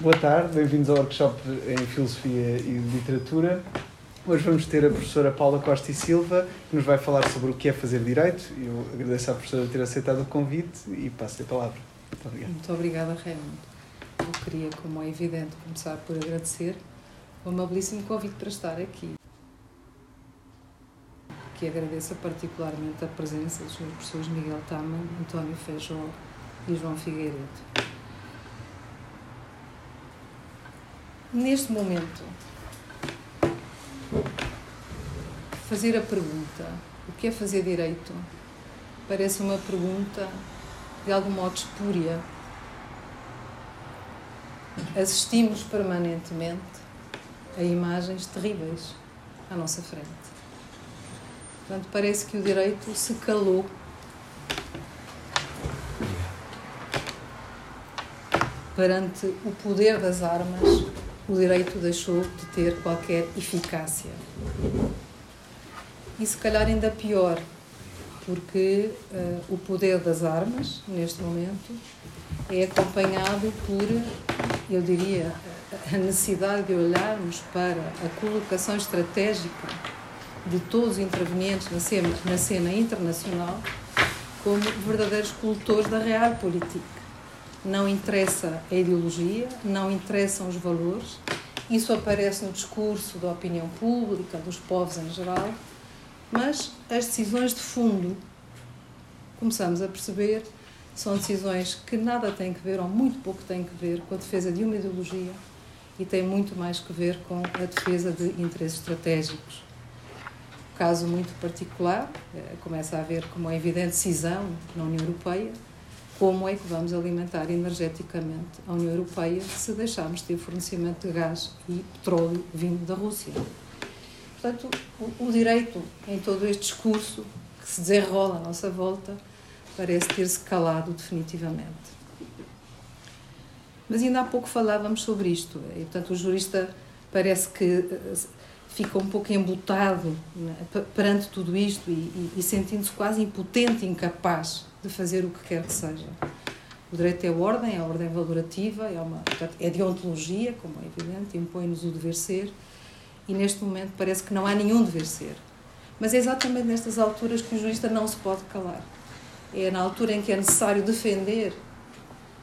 Boa tarde, bem-vindos ao workshop em Filosofia e Literatura. Hoje vamos ter a professora Paula Costa e Silva, que nos vai falar sobre o que é fazer direito. Eu agradeço à professora ter aceitado o convite e passo-lhe a palavra. Muito obrigada. Muito obrigada, Raymond. Eu queria, como é evidente, começar por agradecer o amabilíssimo convite para estar aqui. Que agradeço particularmente a presença dos professores Miguel Taman, António Feijó e João Figueiredo. Neste momento, fazer a pergunta: o que é fazer direito? Parece uma pergunta de algum modo espúria. Assistimos permanentemente a imagens terríveis à nossa frente. Portanto, parece que o direito se calou perante o poder das armas o direito deixou de ter qualquer eficácia. E se calhar ainda pior, porque uh, o poder das armas, neste momento, é acompanhado por, eu diria, a necessidade de olharmos para a colocação estratégica de todos os intervenientes na cena, na cena internacional como verdadeiros cultores da real política não interessa a ideologia, não interessam os valores. Isso aparece no discurso da opinião pública, dos povos em geral, mas as decisões de fundo, começamos a perceber, são decisões que nada têm que ver, ou muito pouco têm que ver, com a defesa de uma ideologia e têm muito mais que ver com a defesa de interesses estratégicos. Caso muito particular, eh, começa a haver, como é evidente, cisão na União Europeia, como é que vamos alimentar energeticamente a União Europeia se deixarmos de ter fornecimento de gás e petróleo vindo da Rússia. Portanto, o, direito em todo este discurso que se desenrola à nossa volta parece ter-se calado definitivamente. Mas ainda há pouco falávamos sobre isto, e portanto o jurista parece que eh, fica um pouco embutado né, perante tudo isto e, e, e sentindo-se quase impotente, incapaz de fazer o que quer que seja. O direito é ordem, é ordem valorativa, é, uma, é deontologia, como é evidente, impõe-nos o dever ser, e neste momento parece que não há nenhum dever ser. Mas é exatamente nestas alturas que o jurista não se pode calar. É na altura em que é necessário defender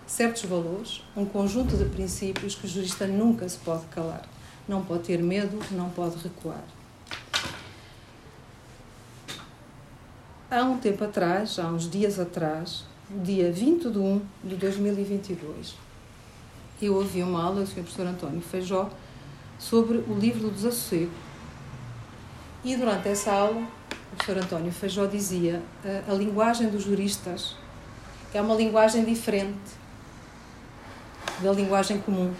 certos valores, um conjunto de princípios que o jurista nunca se pode calar. Não pode ter medo, não pode recuar. Há um tempo atrás, há uns dias atrás, dia 20 de 1 de 2022, eu ouvi uma aula do Sr. Professor António Feijó sobre o livro do desassossego. E durante essa aula, o professor António Feijó dizia a, a linguagem dos juristas é uma linguagem diferente da linguagem comum.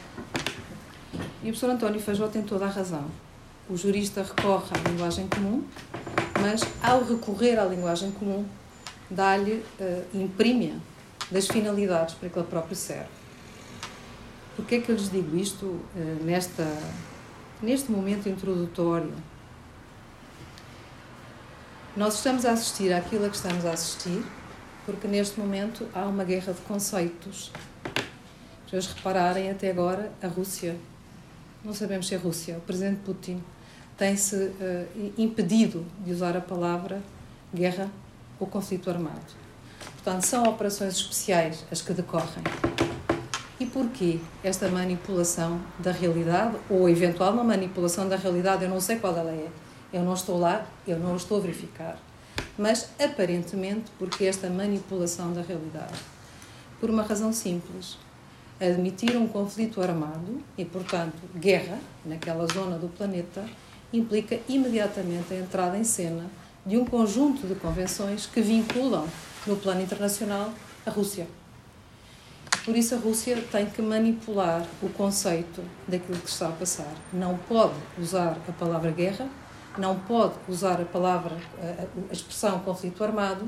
E o professor António Feijó tem toda a razão. O jurista recorre à linguagem comum mas ao recorrer à linguagem comum, dá-lhe, uh, imprime das finalidades para que ele próprio serve. Por que é que eu lhes digo isto uh, nesta, neste momento introdutório? Nós estamos a assistir àquilo a que estamos a assistir, porque neste momento há uma guerra de conceitos. Se vocês repararem, até agora, a Rússia, não sabemos se é Rússia, o presidente Putin tem-se uh, impedido de usar a palavra guerra ou conflito armado. Portanto, são operações especiais as que decorrem. E porquê esta manipulação da realidade, ou eventual uma manipulação da realidade? Eu não sei qual ela é. Eu não estou lá, eu não estou a verificar. Mas, aparentemente, porque esta manipulação da realidade? Por uma razão simples. Admitir um conflito armado e, portanto, guerra naquela zona do planeta implica imediatamente a entrada em cena de um conjunto de convenções que vinculam, no plano internacional, a Rússia. Por isso, a Rússia tem que manipular o conceito daquilo que está a passar. Não pode usar a palavra guerra, não pode usar a palavra, a expressão conflito armado,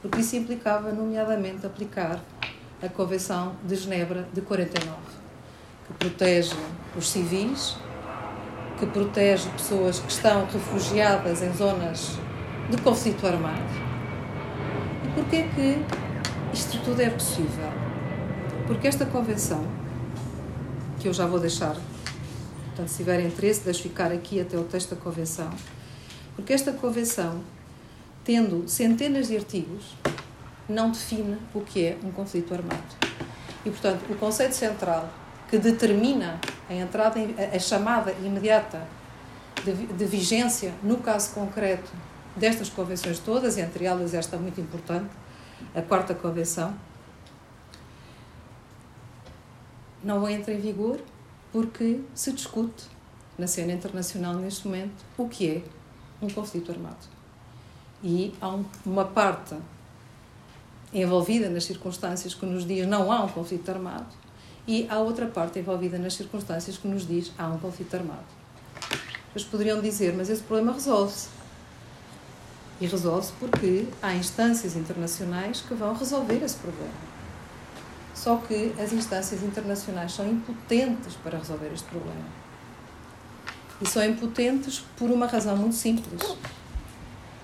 porque isso implicava, nomeadamente, aplicar a Convenção de Genebra de 49, que protege os civis que protege pessoas que estão refugiadas em zonas de conflito armado. E porquê que isto tudo é possível? Porque esta convenção, que eu já vou deixar. Portanto, se tiver interesse, deixo ficar aqui até o texto da Convenção. Porque esta Convenção, tendo centenas de artigos, não define o que é um conflito armado. E, portanto, o conceito central que determina a entrada, a chamada imediata de, de vigência, no caso concreto destas convenções todas, entre elas esta muito importante, a quarta convenção, não entra em vigor porque se discute na cena internacional neste momento o que é um conflito armado. E há um, uma parte envolvida nas circunstâncias que nos diz não há um conflito armado e há outra parte envolvida nas circunstâncias que nos diz há um conflito armado. Eles poderiam dizer, mas esse problema resolve-se. E resolve-se porque há instâncias internacionais que vão resolver esse problema. Só que as instâncias internacionais são impotentes para resolver este problema. E são impotentes por uma razão muito simples.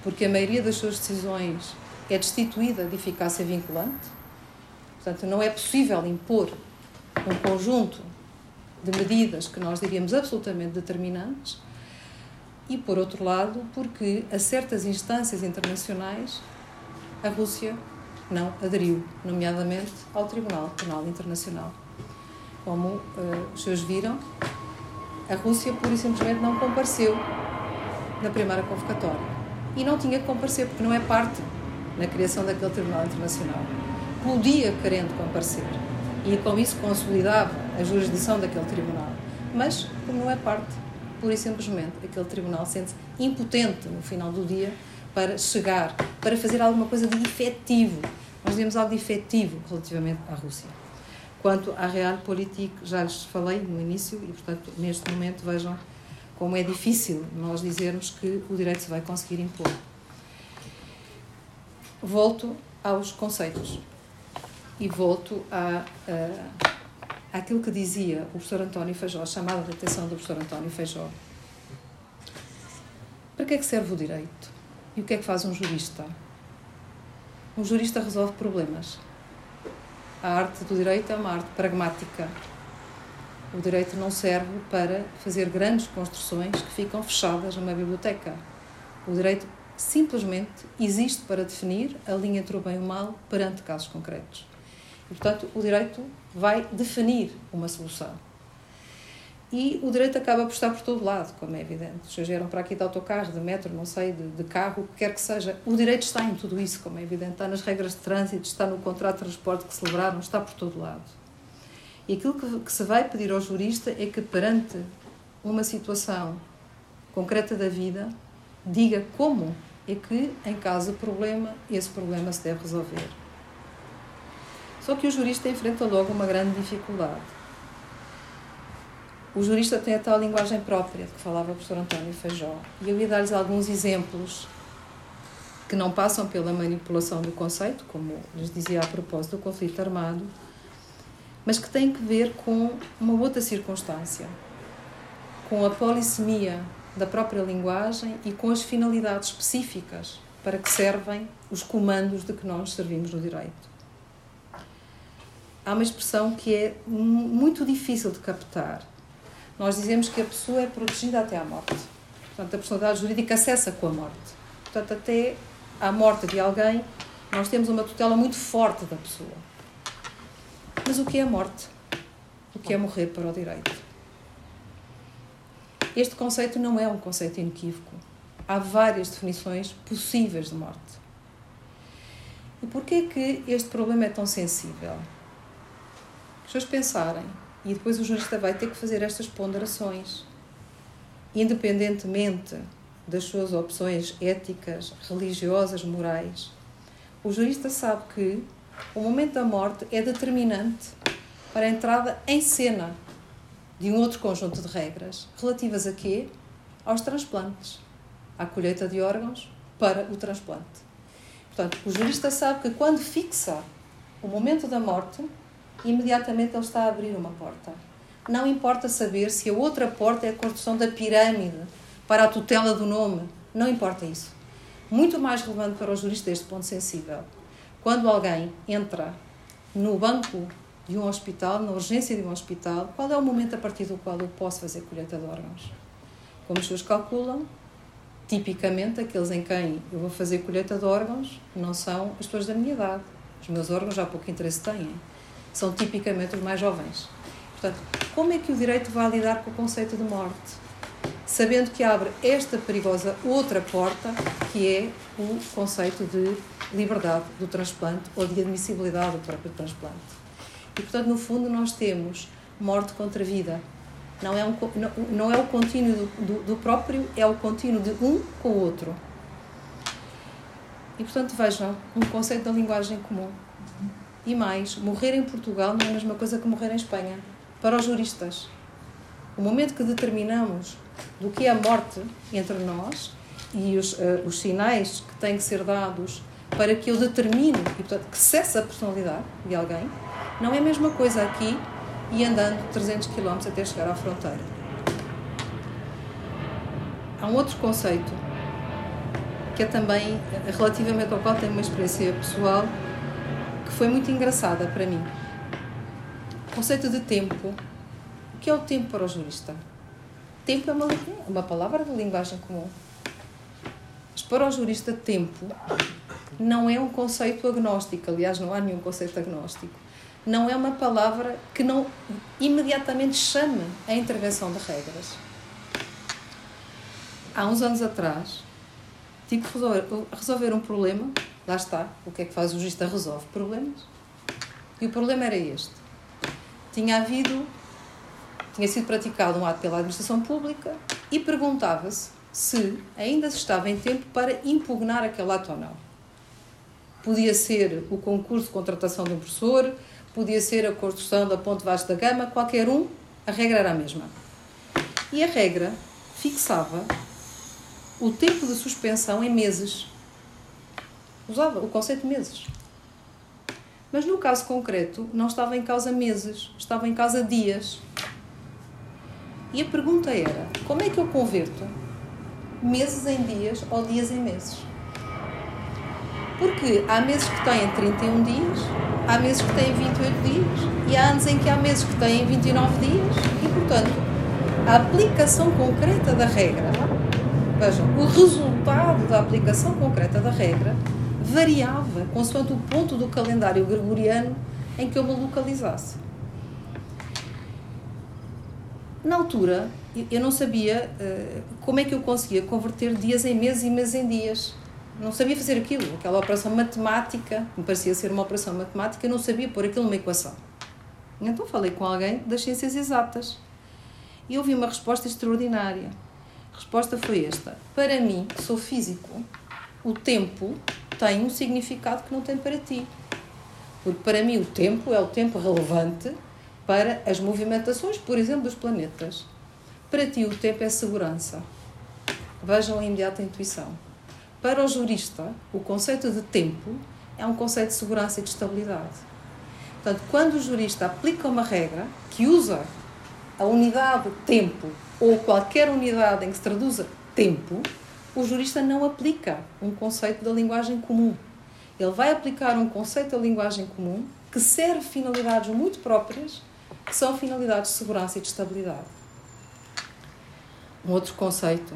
Porque a maioria das suas decisões é destituída de eficácia vinculante. Portanto, não é possível impor um conjunto de medidas que nós diríamos absolutamente determinantes. E, por outro lado, porque a certas instâncias internacionais a Rússia não aderiu, nomeadamente ao Tribunal Penal Internacional. Como uh, os senhores viram, a Rússia pura e simplesmente não compareceu na primeira convocatória. E não tinha que comparecer, porque não é parte na criação daquele Tribunal Internacional. Podia, querendo comparecer, e com isso consolidava a jurisdição daquele tribunal. Mas, como não é parte, pura e simplesmente, aquele tribunal sente-se impotente no final do dia para chegar, para fazer alguma coisa de efetivo. Nós dizemos algo de efetivo relativamente à Rússia. Quanto à Realpolitik, já lhes falei no início e, portanto, neste momento vejam como é difícil nós dizermos que o direito se vai conseguir impor. Volto aos conceitos e volto a, a, àquilo que dizia o professor António Feijó, a chamada de atenção do professor António Feijó. Para que é que serve o direito? E o que é que faz um jurista? Um jurista resolve problemas. A arte do direito é uma arte pragmática. O direito não serve para fazer grandes construções que ficam fechadas numa biblioteca. O direito simplesmente existe para definir a linha entre o bem e o mal perante casos concretos. Portanto, o direito vai definir uma solução. E o direito acaba por estar por todo lado, como é evidente. Os vieram para aqui de autocarro, de metro, não sei, de, de carro, o que quer que seja. O direito está em tudo isso, como é evidente. Está nas regras de trânsito, está no contrato de transporte que celebraram, está por todo lado. E aquilo que, que se vai pedir ao jurista é que, perante uma situação concreta da vida, diga como é que, em caso de problema, esse problema se deve resolver. Só que o jurista enfrenta logo uma grande dificuldade. O jurista tem a tal linguagem própria de que falava o professor António Feijó. E eu ia dar-lhes alguns exemplos que não passam pela manipulação do conceito, como lhes dizia a propósito do conflito armado, mas que têm que ver com uma outra circunstância, com a polissemia da própria linguagem e com as finalidades específicas para que servem os comandos de que nós servimos no direito há uma expressão que é muito difícil de captar. Nós dizemos que a pessoa é protegida até à morte. Portanto, a personalidade jurídica acessa com a morte. Portanto, até à morte de alguém, nós temos uma tutela muito forte da pessoa. Mas o que é a morte? O que é morrer para o direito? Este conceito não é um conceito inequívoco. Há várias definições possíveis de morte. E porquê que este problema é tão sensível? Pessoas pensarem e depois o jurista vai ter que fazer estas ponderações, independentemente das suas opções éticas, religiosas, morais. O jurista sabe que o momento da morte é determinante para a entrada em cena de um outro conjunto de regras relativas a quê? Aos transplantes, à colheita de órgãos para o transplante. Portanto, o jurista sabe que quando fixa o momento da morte, imediatamente ele está a abrir uma porta. Não importa saber se a outra porta é a construção da pirâmide para a tutela do nome. Não importa isso. Muito mais relevante para o jurista este ponto sensível. Quando alguém entra no banco de um hospital, na urgência de um hospital, qual é o momento a partir do qual eu posso fazer colheita de órgãos? Como os seus calculam, tipicamente aqueles em quem eu vou fazer colheita de órgãos não são as pessoas da minha idade. Os meus órgãos já pouco interesse têm. São tipicamente os mais jovens. Portanto, como é que o direito vai lidar com o conceito de morte? Sabendo que abre esta perigosa outra porta, que é o conceito de liberdade do transplante ou de admissibilidade do próprio transplante. E, portanto, no fundo, nós temos morte contra vida. Não é, um, não, não é o contínuo do, do, do próprio, é o contínuo de um com o outro. E, portanto, vejam, um conceito da linguagem comum. E mais, morrer em Portugal não é a mesma coisa que morrer em Espanha. Para os juristas, o momento que determinamos do que é a morte entre nós e os, uh, os sinais que têm que ser dados para que eu determine e, portanto, que cesse a personalidade de alguém, não é a mesma coisa aqui e andando 300 km até chegar à fronteira. Há um outro conceito que é também relativamente ao qual tenho uma experiência pessoal que foi muito engraçada para mim. O conceito de tempo. O que é o tempo para o jurista? Tempo é uma, uma palavra de linguagem comum. Mas para o jurista, tempo não é um conceito agnóstico. Aliás, não há nenhum conceito agnóstico não é uma palavra que não imediatamente chame a intervenção de regras. Há uns anos atrás, tive que resolver, um problema, lá está, o que é que faz o jurista? Resolve problemas. E o problema era este. Tinha havido, tinha sido praticado um ato pela administração pública e perguntava-se se ainda se estava em tempo para impugnar aquele ato ou não. Podia ser o concurso de contratação de um professor, podia ser a construção da Ponte Vasco da Gama, qualquer um, a regra era a mesma. E a regra fixava o tempo de suspensão em meses. Usava o conceito de meses. Mas no caso concreto, não estava em causa meses, estava em causa dias. E a pergunta era: como é que eu converto meses em dias ou dias em meses? Porque há meses que têm 31 dias, há meses que têm 28 dias e há anos em que há meses que têm 29 dias e, portanto, a aplicação concreta da regra, vejam, o resultado da aplicação concreta da regra variava consoante o ponto do calendário gregoriano em que eu me localizasse. Na altura, eu não sabia uh, como é que eu conseguia converter dias em meses e meses em dias não sabia fazer aquilo, aquela operação matemática, me parecia ser uma operação matemática, eu não sabia pôr aquilo numa equação. Então falei com alguém das ciências exatas e ouvi uma resposta extraordinária. Resposta foi esta: Para mim, que sou físico, o tempo tem um significado que não tem para ti. Porque para mim o tempo é o tempo relevante para as movimentações, por exemplo, dos planetas. Para ti o tempo é segurança. Vejam a imediata intuição. Para o jurista, o conceito de tempo é um conceito de segurança e de estabilidade. Portanto, quando o jurista aplica uma regra que usa a unidade tempo ou qualquer unidade em que se traduza tempo, o jurista não aplica um conceito da linguagem comum. Ele vai aplicar um conceito da linguagem comum que serve finalidades muito próprias, que são finalidades de segurança e de estabilidade. Um outro conceito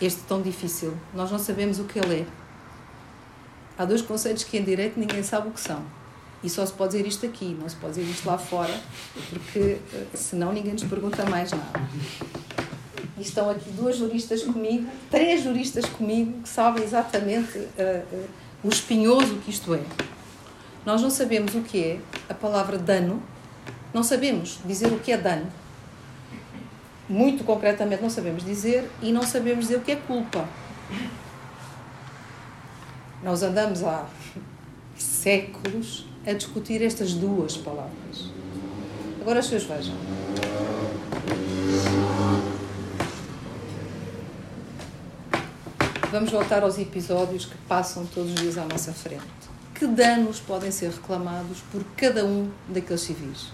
este tão difícil. Nós não sabemos o que ele é. Há dois conceitos que em direito ninguém sabe o que são. E só se pode dizer isto aqui, não se pode dizer isto lá fora, porque eh, senão ninguém nos pergunta mais nada. E estão aqui duas juristas comigo, três juristas comigo, que sabem exatamente uh, uh, o espinhoso que isto é. Nós não sabemos o que é a palavra dano, não sabemos dizer o que é dano muito concretamente não sabemos dizer e não sabemos dizer o que é culpa. Nós andamos há séculos a discutir estas duas palavras. Agora as pessoas vejam. Vamos voltar aos episódios que passam todos os dias à nossa frente. Que danos podem ser reclamados por cada um daqueles civis?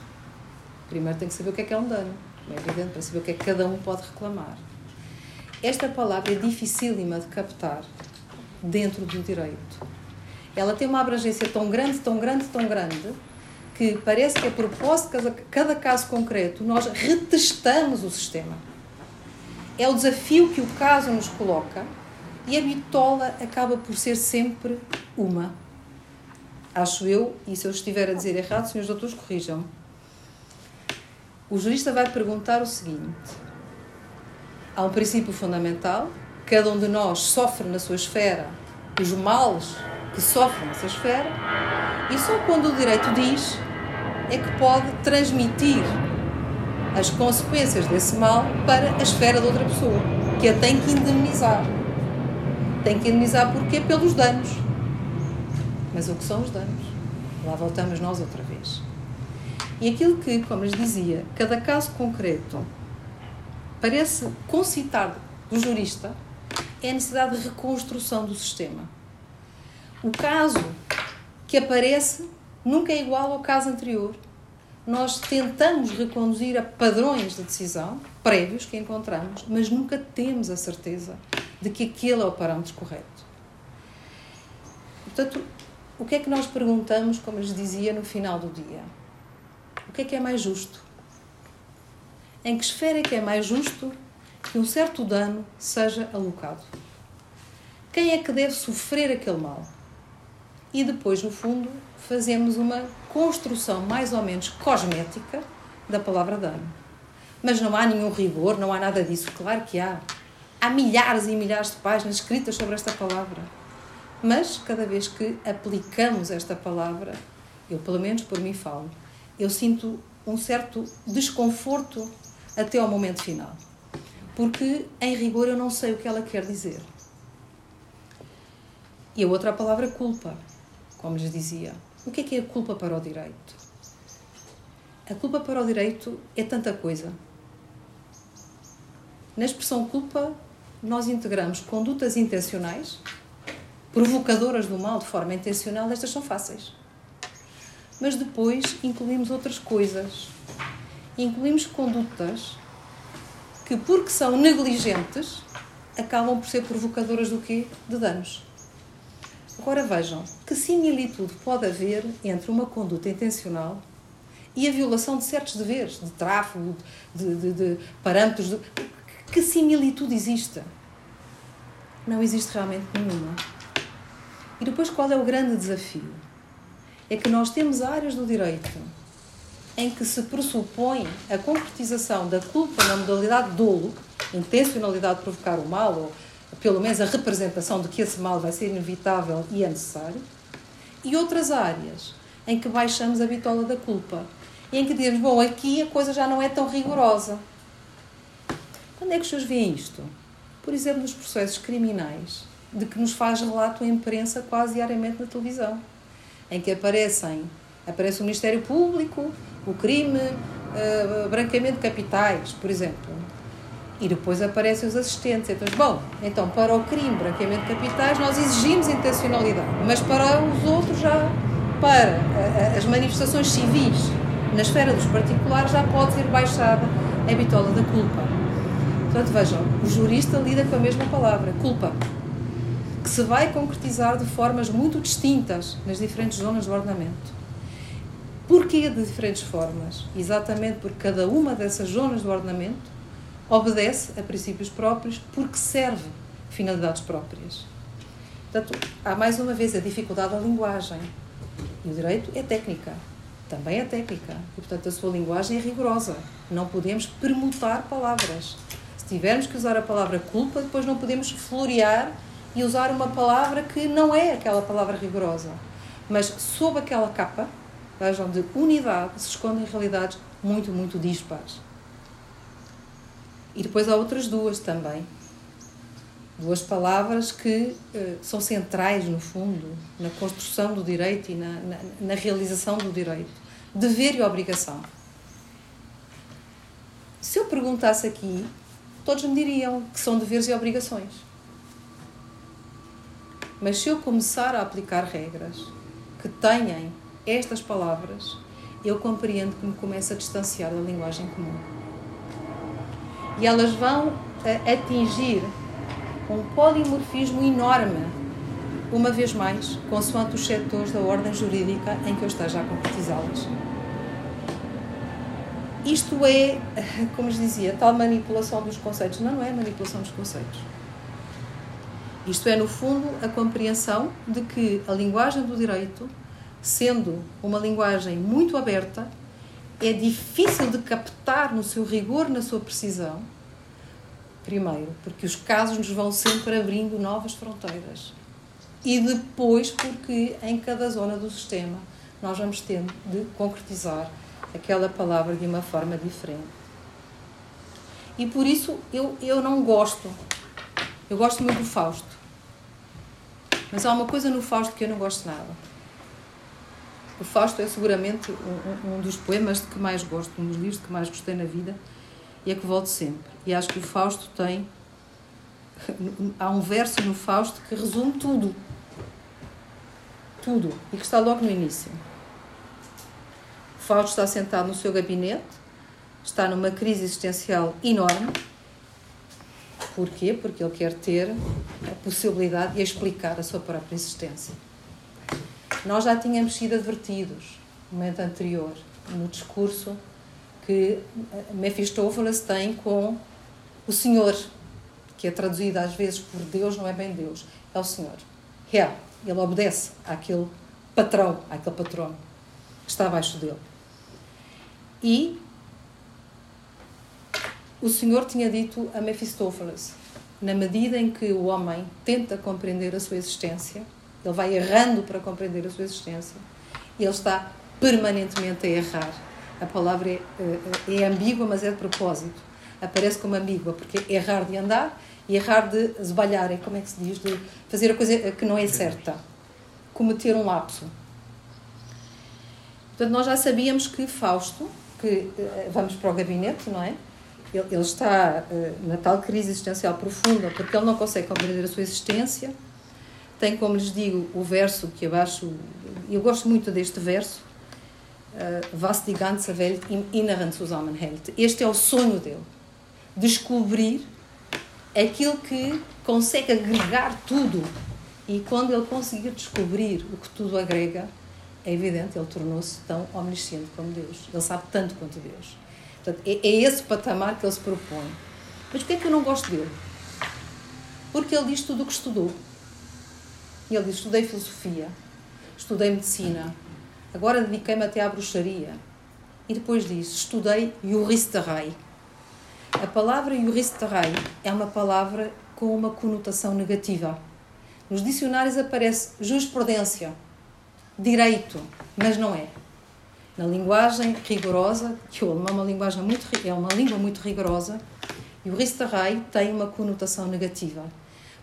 Primeiro tem que saber o que é que é um dano é evidente, para saber o que é que cada um pode reclamar. Esta palavra é dificílima de captar dentro do direito. Ela tem uma abrangência tão grande, tão grande, tão grande, que parece que a propósito de cada, caso concreto nós retestamos o sistema. É o desafio que o caso nos coloca e a bitola acaba por ser sempre uma. Acho eu, e se eu estiver a dizer errado, senhores doutores, corrijam. O jurista vai perguntar o seguinte: há um princípio fundamental, cada um de nós sofre na sua esfera os males que sofre nessa esfera, e só quando o direito diz é que pode transmitir as consequências desse mal para a esfera de outra pessoa, que a tem que indemnizar. Tem que indemnizar porquê? Pelos danos. Mas o que são os danos? Lá voltamos nós outra vez. E aquilo que, como lhes dizia, cada caso concreto parece concitar do jurista é a necessidade de reconstrução do sistema. O caso que aparece nunca é igual ao caso anterior. Nós tentamos reconduzir a padrões de decisão prévios que encontramos, mas nunca temos a certeza de que aquele é o parâmetro correto. Portanto, o que é que nós perguntamos, como lhes dizia, no final do dia? O que é que é mais justo? Em que esfera é que é mais justo que um certo dano seja alocado? Quem é que deve sofrer aquele mal? E depois, no fundo, fazemos uma construção mais ou menos cosmética da palavra dano. Mas não há nenhum rigor, não há nada disso. Claro que há. Há milhares e milhares de páginas escritas sobre esta palavra. Mas, cada vez que aplicamos esta palavra, eu pelo menos por mim falo, eu sinto um certo desconforto até ao momento final. Porque, em rigor, eu não sei o que ela quer dizer. E a outra palavra culpa, como lhes dizia. O que é que é a culpa para o direito? A culpa para o direito é tanta coisa. Na expressão culpa, nós integramos condutas intencionais, provocadoras do mal de forma intencional, estas são fáceis. Mas depois incluímos outras coisas. Incluímos condutas que, porque são negligentes, acabam por ser provocadoras do quê? De danos. Agora vejam, que similitude pode haver entre uma conduta intencional e a violação de certos deveres, de tráfego, de, de, de parâmetros. De... Que similitude existe? Não existe realmente nenhuma. E depois, qual é o grande desafio? É que nós temos áreas do direito em que se pressupõe a concretização da culpa na modalidade dolo, intencionalidade de provocar o mal ou pelo menos a representação de que esse mal vai ser inevitável e é necessário, e outras áreas em que baixamos a bitola da culpa e em que dizemos, bom, aqui a coisa já não é tão rigorosa. Quando é que os senhores veem isto? Por exemplo, nos processos criminais, de que nos faz relato a imprensa quase diariamente na televisão, em que aparecem, aparece o Ministério Público, o crime, uh, branqueamento de capitais, por exemplo, e depois aparecem os assistentes. Então, bom, então para o crime, branqueamento de capitais, nós exigimos intencionalidade, mas para os outros já, para as manifestações civis na esfera dos particulares, já pode ser baixada a bitola da culpa. Portanto, vejam, o jurista lida com a mesma palavra, culpa, que se vai concretizar de formas muito distintas nas diferentes zonas do ordenamento. Porquê de diferentes formas? Exatamente porque cada uma dessas zonas do ordenamento obedece a princípios próprios porque serve finalidades próprias. Portanto, há mais uma vez a dificuldade da linguagem. E o direito é técnica, também é técnica. E, portanto, a sua linguagem é rigorosa. Não podemos permutar palavras. Se tivermos que usar a palavra culpa, depois não podemos florear e usar uma palavra que não é aquela palavra rigorosa. Mas sob aquela capa, vejam, de unidade, se escondem realidades muito, muito dispares. E depois há outras duas também. Duas palavras que uh, são centrais, no fundo, na construção do direito e na, na, na realização do direito: dever e obrigação. Se eu perguntasse aqui, todos me diriam que são deveres e obrigações. Mas se eu começar a aplicar regras que tenham estas palavras, eu compreendo que me começa a distanciar da linguagem comum e elas vão uh, atingir um polimorfismo enorme uma vez mais, consoante os setores da ordem jurídica em que eu esteja a concretizá-las. Isto é, como lhes dizia, tal manipulação dos conceitos. Não, não é manipulação dos conceitos. Isto é, no fundo, a compreensão de que a linguagem do direito, sendo uma linguagem muito aberta, é difícil de captar no seu rigor, na sua precisão. Primeiro, porque os casos nos vão sempre abrindo novas fronteiras. E depois, porque em cada zona do sistema nós vamos tendo de concretizar aquela palavra de uma forma diferente. E por isso eu, eu não gosto. Eu gosto muito do Fausto. Mas há uma coisa no Fausto que eu não gosto nada. O Fausto é seguramente um, um, dos poemas de que mais gosto, um dos livros que mais gostei na vida e é que volto sempre. E acho que o Fausto tem. Há um verso no Fausto que resume tudo. Tudo. E que está logo no início. O Fausto está sentado no seu gabinete, está numa crise existencial enorme Porquê? Porque ele quer ter a possibilidade de explicar a sua própria existência. Nós já tínhamos sido advertidos no momento anterior, no discurso que Mephistófeles tem com o Senhor, que é traduzido às vezes por Deus, não é bem Deus, é o Senhor. É, ele obedece àquele patrão, àquele patrono que está abaixo dele. E o Senhor tinha dito a Mephistófeles: na medida em que o homem tenta compreender a sua existência, ele vai errando para compreender a sua existência, ele está permanentemente a errar. A palavra é, é, é ambígua, mas é de propósito. Aparece como ambígua, porque é errar de andar e errar de esbalhar, é como é que se diz, de fazer a coisa que não é certa, cometer um lapso. Portanto, nós já sabíamos que Fausto, que eh, vamos para o gabinete, não é? ele, ele está uh, na tal crise existencial profunda porque ele não consegue compreender a sua existência. Tem, como lhes digo, o verso que abaixo, eu gosto muito deste verso, uh, Was die ganze Welt im Inneren zusammenhält. Este é o sonho dele. Descobrir aquilo que consegue agregar tudo. E quando ele conseguir descobrir o que tudo agrega, é evidente, ele tornou-se tão omnisciente como Deus. Ele sabe tanto quanto Deus. Portanto, é, é esse patamar que ele se propõe. Mas porquê é que eu não gosto dele? Porque ele diz tudo o que estudou. Ele diz: estudei filosofia, estudei medicina, agora dediquei-me até à bruxaria. E depois diz: estudei juristerei. A palavra juristerei é uma palavra com uma conotação negativa. Nos dicionários aparece jurisprudência, direito, mas não é na linguagem rigorosa, que o alemão é uma linguagem muito é uma língua muito rigorosa, e o Risterei tem uma conotação negativa,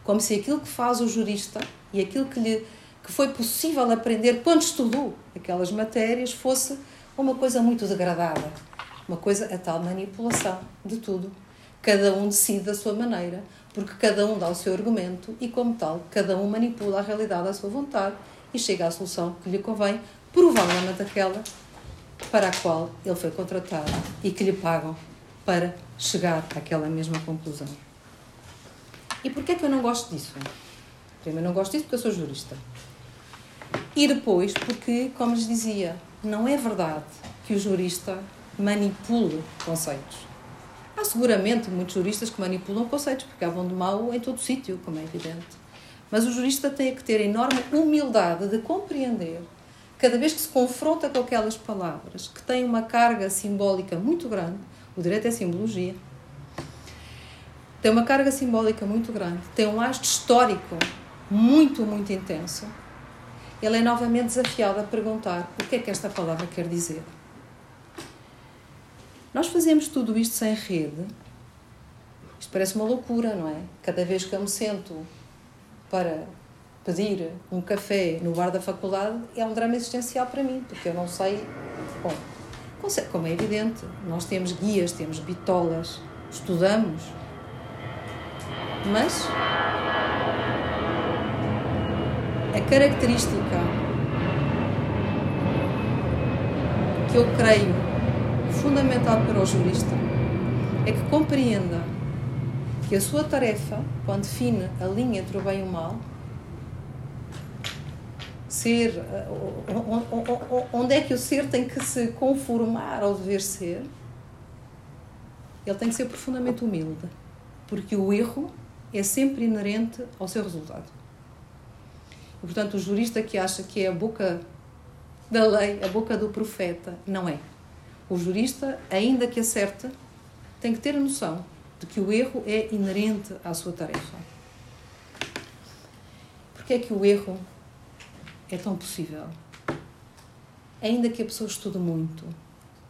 como se aquilo que faz o jurista e aquilo que lhe que foi possível aprender quando estudou aquelas matérias fosse uma coisa muito degradada, uma coisa a tal manipulação de tudo. Cada um decide da sua maneira, porque cada um dá o seu argumento e, como tal, cada um manipula a realidade à sua vontade e chega à solução que lhe convém, provavelmente aquela para a qual ele foi contratado e que lhe pagam para chegar àquela mesma conclusão. E porquê é que eu não gosto disso? Primeiro, não gosto disso porque eu sou jurista. E depois, porque, como lhes dizia, não é verdade que o jurista manipule conceitos. Há seguramente muitos juristas que manipulam conceitos, porque há de mal em todo sítio, como é evidente. Mas o jurista tem que ter enorme humildade de compreender cada vez que se confronta com aquelas palavras que têm uma carga simbólica muito grande, o direito é simbologia, tem uma carga simbólica muito grande, tem um lastro histórico muito, muito intenso, ele é novamente desafiado a perguntar o que é que esta palavra quer dizer. Nós fazemos tudo isto sem rede. Isto parece uma loucura, não é? Cada vez que eu me sento para pedir um café no bar da faculdade é um drama existencial para mim, porque eu não sei. Bom, como é evidente, nós temos guias, temos bitolas, estudamos, mas a característica que eu creio fundamental para o jurista é que compreenda que a sua tarefa, quando define a linha entre o bem e o mal, ser, eh, onde é que o ser tem que se conformar ao dever ser, ele tem que ser profundamente humilde, porque o erro é sempre inerente ao seu resultado. E, portanto, o jurista que acha que é a boca da lei, a boca do profeta, não é. O jurista, ainda que acerte, tem que ter a noção de que o erro é inerente à sua tarefa. Porque é que o erro é tão possível? Ainda que a pessoa estude muito,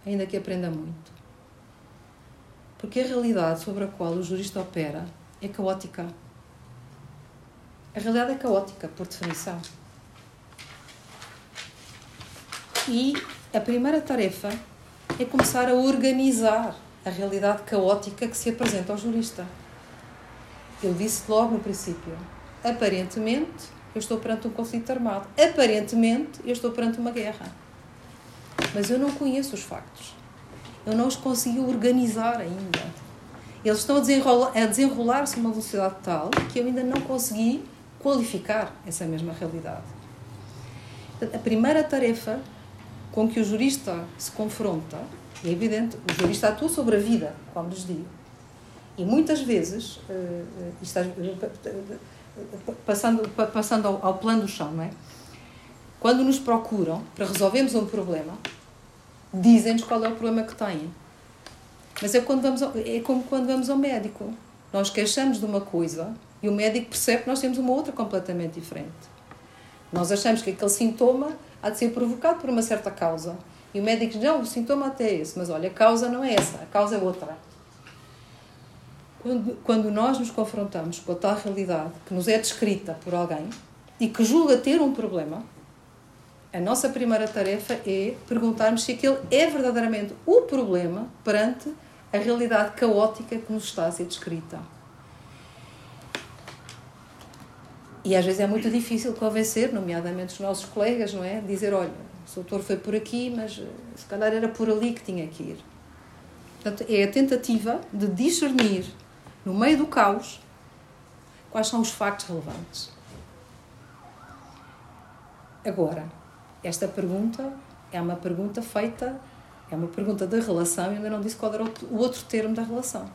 ainda que aprenda muito. Porque a realidade sobre a qual o jurista opera é caótica. A realidade é caótica, por definição. E a primeira tarefa é começar a organizar a realidade caótica que se apresenta ao jurista. Eu disse logo no princípio: aparentemente eu estou perante um conflito armado, aparentemente eu estou perante uma guerra. Mas eu não conheço os factos. Eu não os consegui organizar ainda. Eles estão a desenrolar-se desenrolar a uma velocidade tal que eu ainda não consegui qualificar essa mesma realidade. A primeira tarefa com que o jurista se confronta, é evidente, o jurista atua sobre a vida, como lhes digo. E muitas vezes, uh, está, uh, passando, passando ao plano do chão, não é? Quando nos procuram para resolvermos um problema, dizem-nos qual é o problema que têm. Mas é, quando vamos ao, é como quando vamos ao médico. Nós queixamos de uma coisa e o médico percebe que nós temos uma outra completamente diferente. Nós achamos que aquele sintoma há de ser provocado por uma certa causa. E o médico diz, não, o sintoma até é esse, mas olha, a causa não é essa, a causa é outra. Quando, quando nós nos confrontamos com a tal realidade que nos é descrita por alguém e que julga ter um problema, a nossa primeira tarefa é perguntarmos se aquele é verdadeiramente o problema perante a realidade caótica que nos está a ser descrita. E às vezes é muito difícil convencer, nomeadamente os nossos colegas, não é? Dizer, olha, o doutor foi por aqui, mas eh, se calhar era por ali que tinha que ir. Portanto, é a tentativa de discernir, no meio do caos, quais são os factos relevantes. Agora, esta pergunta é uma pergunta feita, é uma pergunta da relação e ainda não disse qual era o outro termo da relação.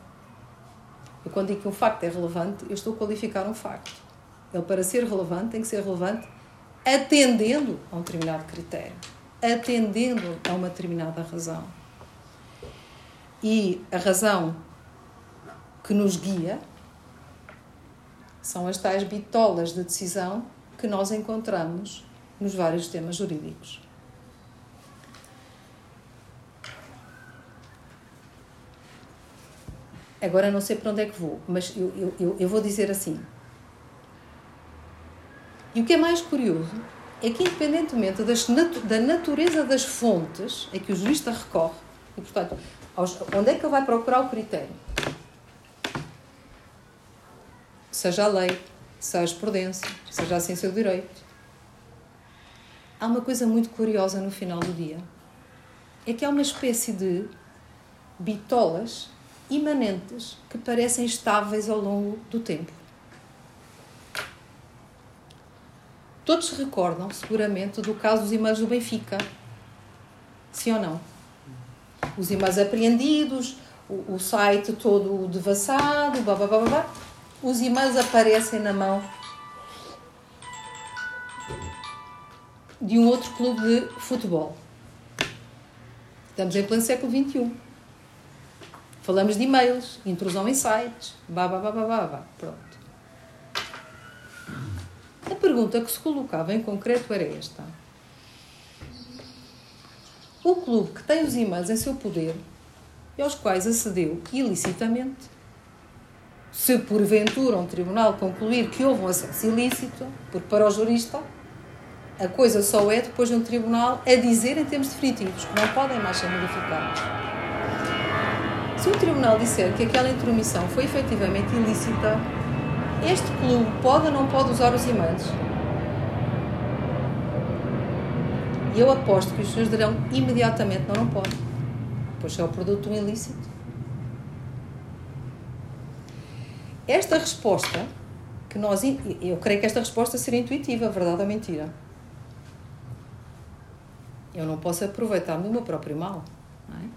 Eu, quando digo que um facto é relevante, eu estou a qualificar um facto. Ele, para ser relevante, tem que ser relevante atendendo a um determinado critério, atendendo a uma determinada razão. E a razão que nos guia são as tais bitolas de decisão que nós encontramos nos vários temas jurídicos. Agora não sei para onde é que vou, mas eu, eu, eu vou dizer assim: e o que é mais curioso é que, independentemente das, da natureza das fontes a que o jurista recorre, e portanto, aos, onde é que ele vai procurar o critério? Seja a lei, seja a jurisprudência, seja a ciência do direito. Há uma coisa muito curiosa no final do dia. É que há uma espécie de bitolas imanentes que parecem estáveis ao longo do tempo. Todos se recordam, seguramente, do caso dos e-mails do Benfica. Sim ou não? Os e-mails apreendidos, o, o site todo devassado, blá, blá, blá, blá. Os e-mails aparecem na mão de um outro clube de futebol. Estamos em pleno século XXI. Falamos de e-mails, intrusão em sites, blá, blá, blá, blá, blá. Pronto. A pergunta que se colocava em concreto era esta: O clube que tem os e-mails em seu poder e aos quais acedeu ilicitamente, se porventura um tribunal concluir que houve um acesso ilícito, porque para o jurista a coisa só é depois de um tribunal a dizer em termos definitivos que não podem mais ser modificados. Se o tribunal disser que aquela intromissão foi efetivamente ilícita, este clube pode ou não pode usar os e-mails? E eu aposto que os senhores dirão imediatamente não, não pode. Pois é o produto ilícito. Esta resposta, que nós, eu creio que esta resposta seria intuitiva, verdade ou mentira? Eu não posso aproveitar-me do meu próprio mal. Não é?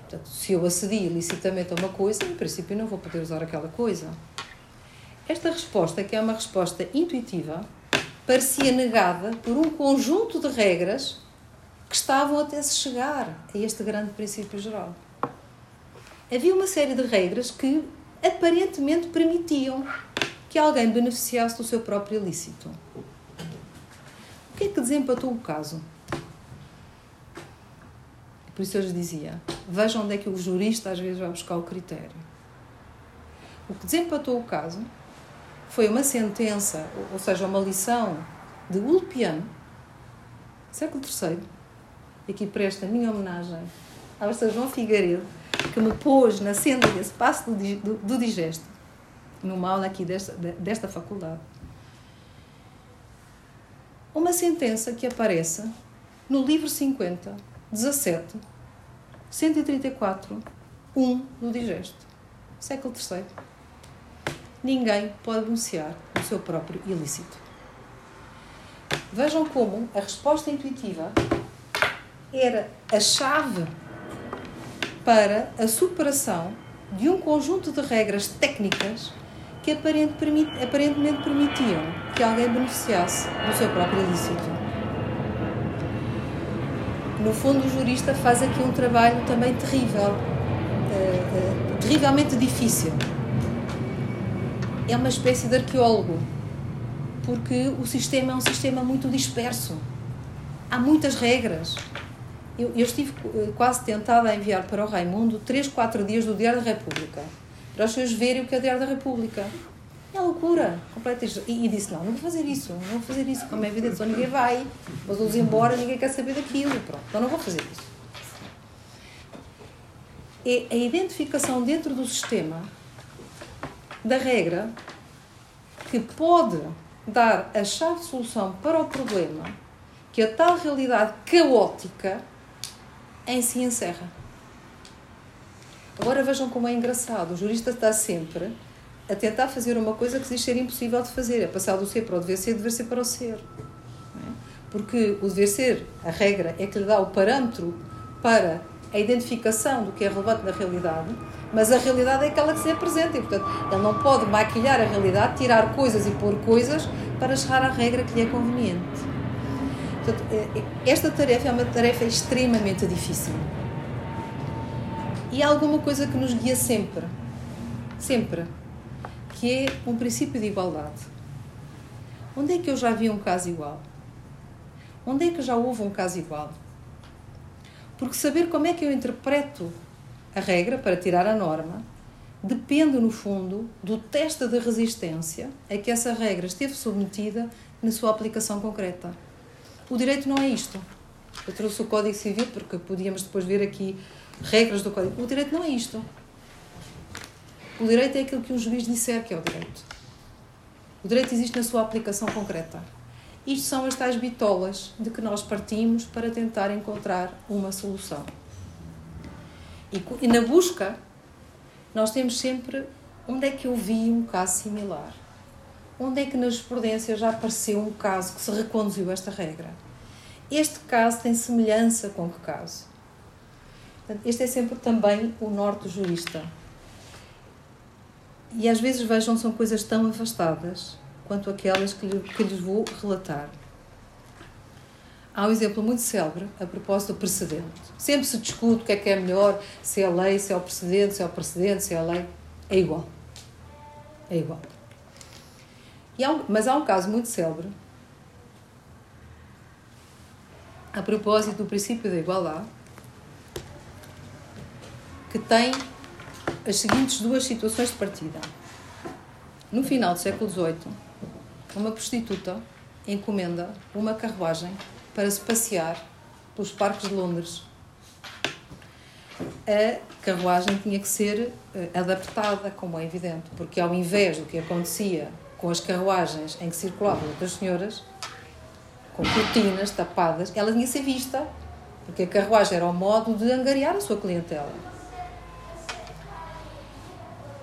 Portanto, se eu acedi ilicitamente a uma coisa, em princípio não vou poder usar aquela coisa. Esta resposta, que é uma resposta intuitiva, parecia negada por um conjunto de regras que estavam até se chegar a este grande princípio geral. Havia uma série de regras que aparentemente permitiam que alguém beneficiasse do seu próprio ilícito. O que é que desempatou o caso? Por isso eu lhes dizia: vejam onde é que o jurista às vezes vai buscar o critério. O que desempatou o caso foi uma sentença, ou seja, uma lição de Ulpian, século III, e aqui presta a minha homenagem ao Sr. João Figueiredo, que me pôs na senda desse passo do, do, do digesto, numa aula aqui desta, desta faculdade. Uma sentença que aparece no livro 50, 17, 134, 1 do digesto, século III. Ninguém pode denunciar o seu próprio ilícito. Vejam como a resposta intuitiva era a chave para a superação de um conjunto de regras técnicas que aparentemente permitiam que alguém beneficiasse do seu próprio ilícito. No fundo, o jurista faz aqui um trabalho também terrível, uh, uh, terrivelmente difícil. É uma espécie de arqueólogo, porque o sistema é um sistema muito disperso. Há muitas regras, eu, eu, estive eh, quase tentada a enviar para o Raimundo 3, 4 dias do Diário da República, para os senhores verem o que é o Diário da República. É loucura, completa. E, e disse: Não, não vou fazer isso, não vou fazer isso, como é evidente, só ninguém vai, mas vou embora, ninguém quer saber daquilo. Pronto, então não vou fazer isso. É a identificação dentro do sistema da regra que pode dar a chave de solução para o problema que a tal realidade caótica em si encerra. Agora vejam como é engraçado. O jurista está sempre a tentar fazer uma coisa que diz ser impossível de fazer. É passar do ser para o dever ser, dever ser para o ser. É? Porque o dever ser, a regra, é que lhe dá o parâmetro para a identificação do que é relevante na realidade, mas a realidade é aquela que se apresenta e, portanto, ele não pode maquilhar a realidade, tirar coisas e pôr coisas para chegar à regra que lhe é conveniente. Portanto, é, esta tarefa é uma tarefa extremamente difícil. E há alguma coisa que nos guia sempre, sempre, que é um princípio de igualdade. Onde é que eu já vi um caso igual? Onde é que já houve um caso igual? Porque saber como é que eu interpreto a regra para tirar a norma depende, no fundo, do teste de resistência a que essa regra esteve submetida na sua aplicação concreta. O direito não é isto. Eu trouxe o Código Civil porque podíamos depois ver aqui regras do Código. O direito não é isto. O direito é aquilo que um juiz disser que é o direito. O direito existe na sua aplicação concreta. Isto são as tais bitolas de que nós partimos para tentar encontrar uma solução. E, na busca, nós temos sempre onde é que eu vi um caso similar onde é que na jurisprudência já apareceu um caso que se reconduziu esta regra? Este caso tem semelhança com que caso? Portanto, este é sempre também o norte do jurista. E às vezes, vejam, são coisas tão afastadas quanto aquelas que, lhe, que lhes vou relatar. Há um exemplo muito célebre a propósito do precedente. Sempre se discute o que é que é melhor, se é a lei, se é o precedente, se é o precedente, se é a lei. É igual. É igual. Há um, mas há um caso muito célebre, a propósito do princípio da igualdade, que tem as seguintes duas situações de partida. No final do século XVIII, uma prostituta encomenda uma carruagem para se passear pelos parques de Londres. A carruagem tinha que ser eh, adaptada, como é evidente, porque ao invés do que acontecia com as carruagens em que circulavam outras senhoras, com cortinas tapadas, ela tinha que ser vista, porque a carruagem era o modo de angariar a sua clientela.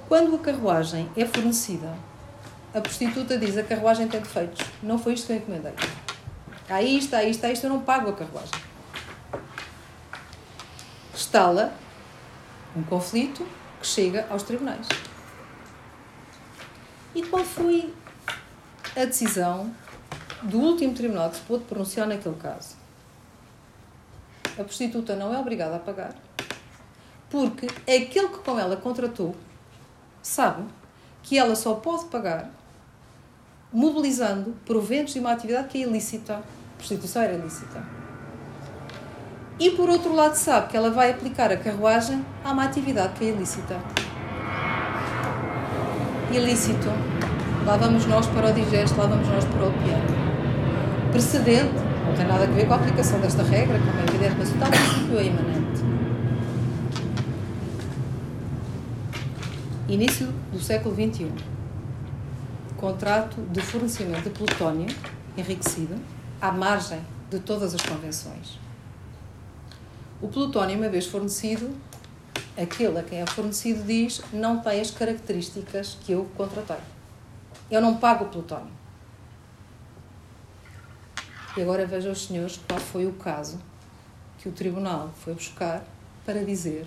Quando a carruagem é fornecida, a prostituta diz a carruagem tem defeitos. Não foi isto que eu encomendei. Há isto, há isto, há isto, eu não pago a carruagem. instala um conflito que chega aos tribunais. E qual foi a decisão do último tribunal que se pôde pronunciar naquele caso? A prostituta não é obrigada a pagar, porque aquele que com ela contratou sabe que ela só pode pagar mobilizando proventos de uma atividade que é ilícita. A prostituição era ilícita. E por outro lado, sabe que ela vai aplicar a carruagem a uma atividade que é ilícita. Ilícito. Lá vamos nós para o digesto, lá vamos nós para o piano. Precedente, não tem nada a ver com a aplicação desta regra, como é evidente, mas o tal princípio é imanente. Início do século XXI. Contrato de fornecimento de plutónio enriquecido à margem de todas as convenções. O plutónio, uma vez fornecido, aquele a quem é fornecido diz não tem as características que eu contratei. Eu não pago o plutónio. E agora vejam os senhores qual foi o caso que o tribunal foi buscar para dizer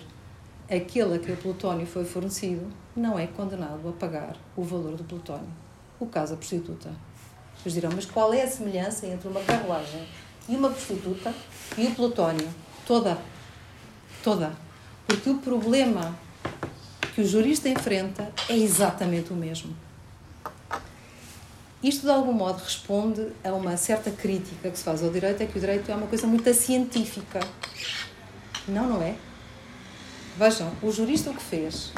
aquele a quem o plutónio foi fornecido não é condenado a pagar o valor do plutónio. O caso da prostituta. Vocês dirão, mas qual é a semelhança entre uma carruagem e uma prostituta e o plutónio? Toda. Toda. Porque o problema que o jurista enfrenta é exatamente o mesmo. Isto, de algum modo, responde a uma certa crítica que se faz ao direito, é que o direito é uma coisa muito científica. Não, não é? Vejam, o jurista o que fez?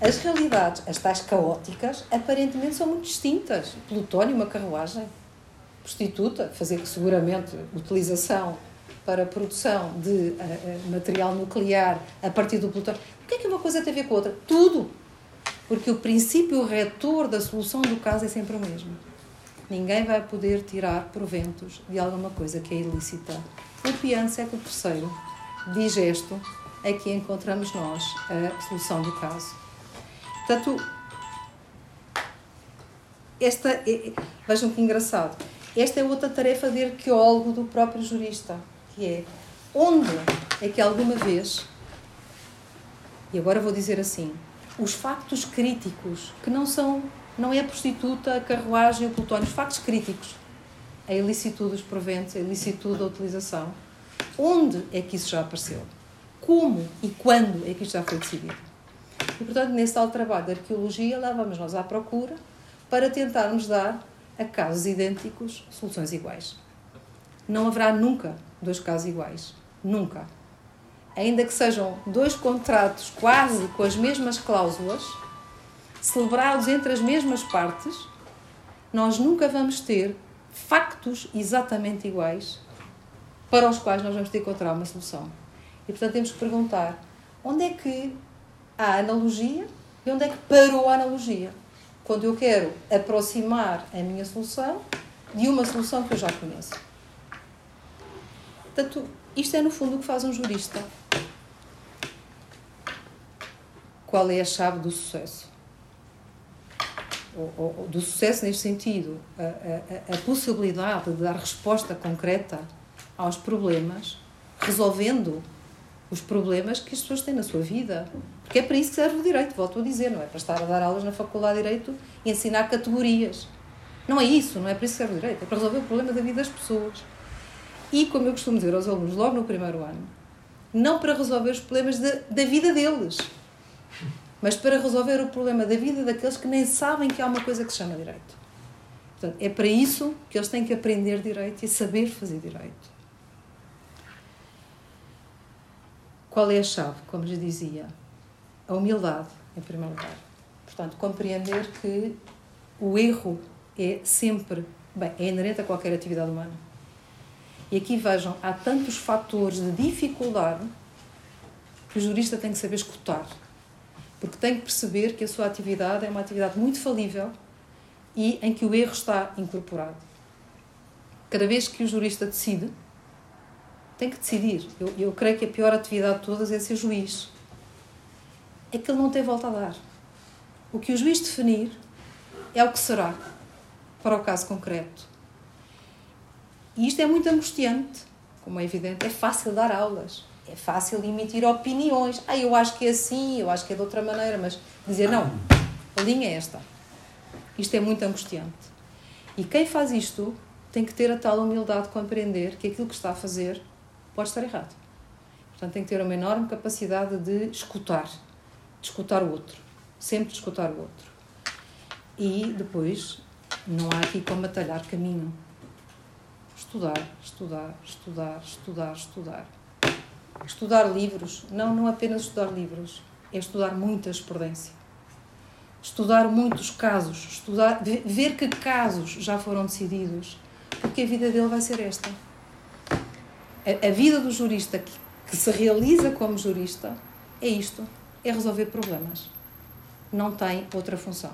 As realidades, as tais caóticas, aparentemente são muito distintas. Plutónio, uma carruagem. Prostituta, fazer seguramente utilização para produção de uh, material nuclear a partir do plutónio. O que é que uma coisa tem a ver com a outra? Tudo! Porque o princípio retor da solução do caso é sempre o mesmo. Ninguém vai poder tirar proventos de alguma coisa que é ilícita. O piano século terceiro, digesto, aqui encontramos nós a solução do caso. Portanto, esta é, vejam que engraçado. Esta é outra tarefa de arqueólogo do próprio jurista, que é onde é que alguma vez, e agora vou dizer assim, os factos críticos, que não são, não é a prostituta, a carruagem, o plutónio, os factos críticos, a ilicitude dos proventos, a ilicitude da utilização, onde é que isso já apareceu? Como e quando é que isto já foi decidido? E, portanto, nesse tal trabalho de arqueologia, lá vamos nós à procura para tentarmos dar a casos idênticos soluções iguais. Não haverá nunca dois casos iguais. Nunca. Ainda que sejam dois contratos quase com as mesmas cláusulas, celebrados entre as mesmas partes, nós nunca vamos ter factos exatamente iguais para os quais nós vamos ter que encontrar uma solução. E, portanto, temos que perguntar onde é que há analogia e onde é que parou a analogia. Quando eu quero aproximar a minha solução de uma solução que eu já conheço. Portanto, isto é no fundo o que faz um jurista. Qual é a chave do sucesso? Ou, ou, do sucesso neste sentido, a, a, a possibilidade de dar resposta concreta aos problemas, resolvendo os problemas que as pessoas têm na sua vida. Porque é para isso que serve o direito, volto a dizer, não é para estar a dar aulas na Faculdade de Direito e ensinar categorias. Não é isso, não é para isso que serve o direito, é para resolver o problema da vida das pessoas. E, como eu costumo dizer aos alunos logo no primeiro ano, não para resolver os problemas de, da vida deles, mas para resolver o problema da vida daqueles que nem sabem que há uma coisa que se chama direito. Portanto, é para isso que eles têm que aprender direito e saber fazer direito. Qual é a chave? Como lhes dizia, a humildade, em primeiro lugar. Portanto, compreender que o erro é sempre, bem, é inerente a qualquer atividade humana. E aqui vejam, há tantos fatores de dificuldade que o jurista tem que saber escutar. Porque tem que perceber que a sua atividade é uma atividade muito falível e em que o erro está incorporado. Cada vez que o jurista decide, tem que decidir. Eu, eu creio que a pior atividade de todas é ser juiz. É que ele não tem volta a dar. O que o juiz definir é o que será para o caso concreto. E isto é muito angustiante, como é evidente. É fácil dar aulas. é fácil emitir opiniões. Ah, eu acho que é assim, eu acho que é de outra maneira, mas dizer não, a linha é esta. Isto é muito angustiante. E quem faz isto tem que ter a tal humildade de compreender que aquilo que está a fazer pode estar errado. Portanto, tem que ter uma enorme capacidade de escutar, de escutar o outro, sempre de escutar o outro. E depois, não há aqui como atalhar caminho. Estudar, estudar, estudar, estudar, estudar. Estudar livros, não, não apenas estudar livros, é estudar muita jurisprudência. Estudar muitos casos, estudar, ver que casos já foram decididos, porque a vida dele vai ser esta. A, a vida do jurista que, que se realiza como jurista é isto: é resolver problemas. Não tem outra função.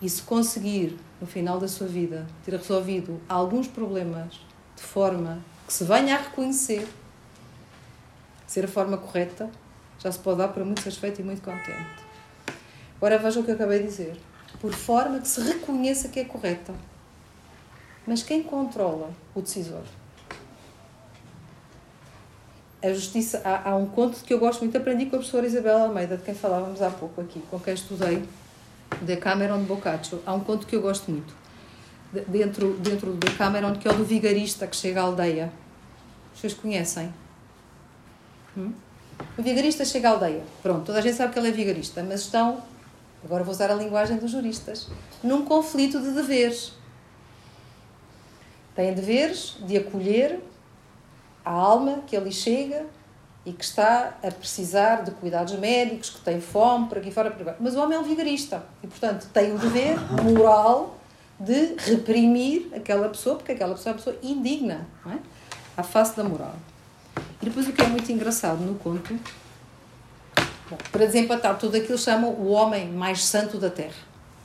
E se conseguir, no final da sua vida, ter resolvido alguns problemas de forma que se venha a reconhecer, ser a forma correta, já se pode dar para muito satisfeito e muito contente. Agora veja o que eu acabei de dizer. Por forma que se reconheça que é correta. Mas quem controla o decisor? A justiça. Há, há um conto que eu gosto muito, aprendi com a professora Isabel Almeida, de quem falávamos há pouco aqui, com quem estudei de Cameron de Boccaccio. Há um conto que eu gosto muito, dentro, dentro de Cameron, que é o do vigarista que chega à aldeia. Vocês conhecem? Hum? O vigarista chega à aldeia. Pronto, toda a gente sabe que ele é vigarista, mas estão, agora vou usar a linguagem dos juristas, num conflito de deveres. Têm deveres de acolher a alma que ali chega e que está a precisar de cuidados médicos, que tem fome, por aqui fora, por aqui. Mas o homem é um vigarista e, portanto, tem o dever moral de reprimir aquela pessoa, porque aquela pessoa é uma pessoa indigna, não é? à face da moral. E depois o que é muito engraçado no conto, bom, para desempatar tudo aquilo, chama o homem mais santo da terra,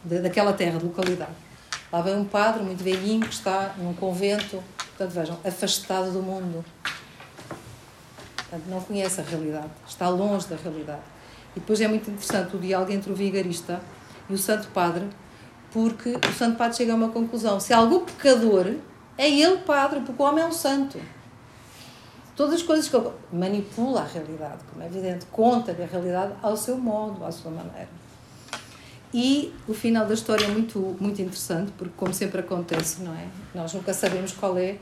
daquela terra, de localidade. Lá vem um padre muito velhinho que está num convento, portanto, vejam, afastado do mundo, Portanto, não conhece a realidade, está longe da realidade. E depois é muito interessante o diálogo entre o vigarista e o Santo Padre, porque o Santo Padre chega a uma conclusão: se há algum pecador, é ele padre, porque o homem é um santo. Todas as coisas que ele manipula a realidade, como é evidente, conta da realidade ao seu modo, à sua maneira. E o final da história é muito, muito interessante, porque, como sempre acontece, não é? Nós nunca sabemos qual é,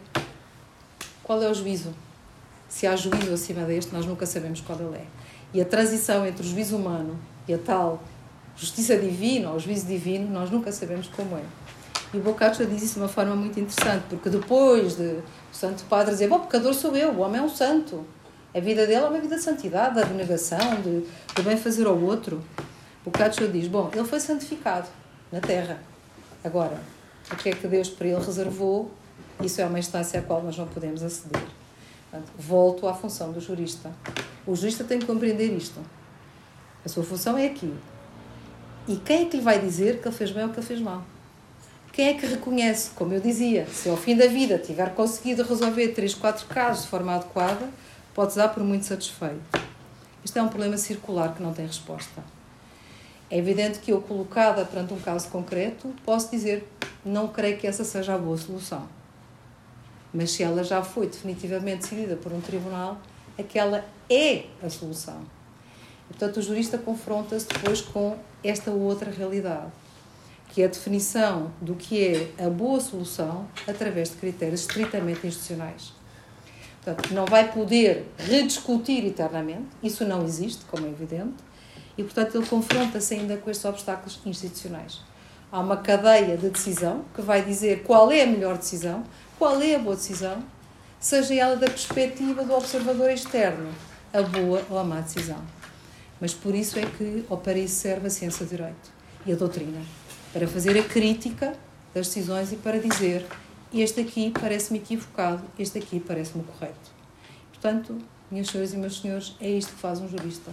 qual é o juízo se há juízo acima deste, nós nunca sabemos qual ele é. E a transição entre o juízo humano e a tal justiça divina ou juízo divino, nós nunca sabemos como é. E o Boccaccio diz isso de uma forma muito interessante, porque depois de o Santo Padre dizer: Bom, pecador sou eu, o homem é um santo. A vida dele é uma vida de santidade, de abnegação, de, de bem fazer ao outro. O Boccaccio diz: Bom, ele foi santificado na terra. Agora, o que é que Deus para ele reservou? Isso é uma instância à qual nós não podemos aceder. Portanto, volto à função do jurista. O jurista tem que compreender isto. A sua função é aqui. E quem é que lhe vai dizer que ele fez bem ou que ele fez mal? Quem é que reconhece, como eu dizia, se ao fim da vida tiver conseguido resolver três, quatro casos de forma adequada, pode dar por muito satisfeito. Isto é um problema circular que não tem resposta. É evidente que eu, colocada perante um caso concreto, posso dizer não creio que essa seja a boa solução. Mas se ela já foi definitivamente decidida por um tribunal, aquela é a solução. E, portanto, o jurista confronta-se depois com esta outra realidade, que é a definição do que é a boa solução através de critérios estritamente institucionais. Portanto, não vai poder rediscutir eternamente, isso não existe, como é evidente, e, portanto, ele confronta-se ainda com estes obstáculos institucionais. Há uma cadeia de decisão que vai dizer qual é a melhor decisão, qual é a boa decisão, seja ela da perspectiva do observador externo, a boa ou a má decisão. Mas por isso é que, ou para isso serve a ciência do direito e a doutrina, para fazer a crítica das decisões e para dizer este aqui parece-me equivocado, este aqui parece-me correto. Portanto, minhas senhoras e meus senhores, é isto que faz um jurista.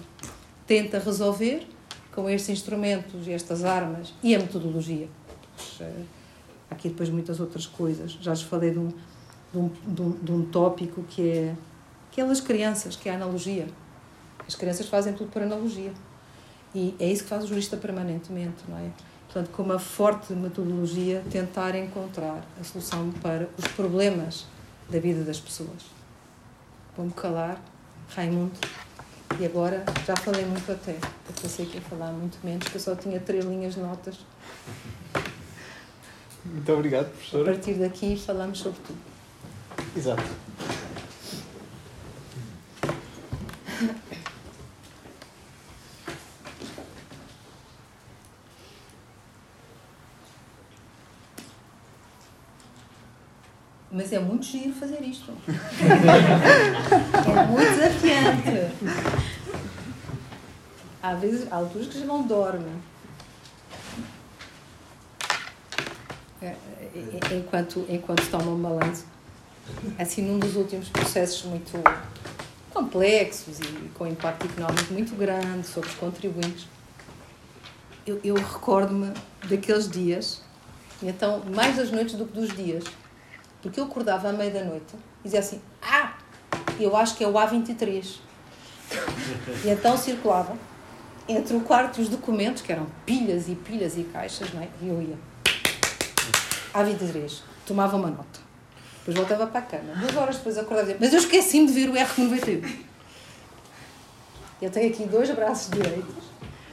Tenta resolver com estes instrumentos e estas armas e a metodologia. Eh, aqui depois muitas outras coisas. Já lhes falei de um, de um, de um, de um tópico que é aquelas crianças, que é a analogia. As crianças fazem tudo por analogia. E é isso que faz o jurista permanentemente, não é? Portanto, com uma forte metodologia, tentar encontrar a solução para os problemas da vida das pessoas. Vou-me calar Raimundo. E agora já falei muito até, porque pensei que ia falar muito menos, que eu só tinha três linhas de notas. Muito obrigado, professora. A partir daqui falamos sobre tudo. Exato. Mas é muito giro fazer isto. é muito desafiante. Há vezes, há alturas que já não dorme. É, é, é, enquanto, enquanto toma um balanço. Assim, num dos últimos processos muito complexos e com impacto económico muito grande sobre os contribuintes, eu, eu recordo-me daqueles dias, então, mais das noites do que dos dias, porque eu acordava à meia da noite e dizia assim: Ah, eu acho que é o A23. e então circulava entre o quarto e os documentos, que eram pilhas e pilhas e caixas, não é? e eu ia. A23. Tomava uma nota. Depois voltava para a cama. Duas horas depois acordava e dizia: Mas eu esqueci-me de ver o R91. Eu tenho aqui dois braços direitos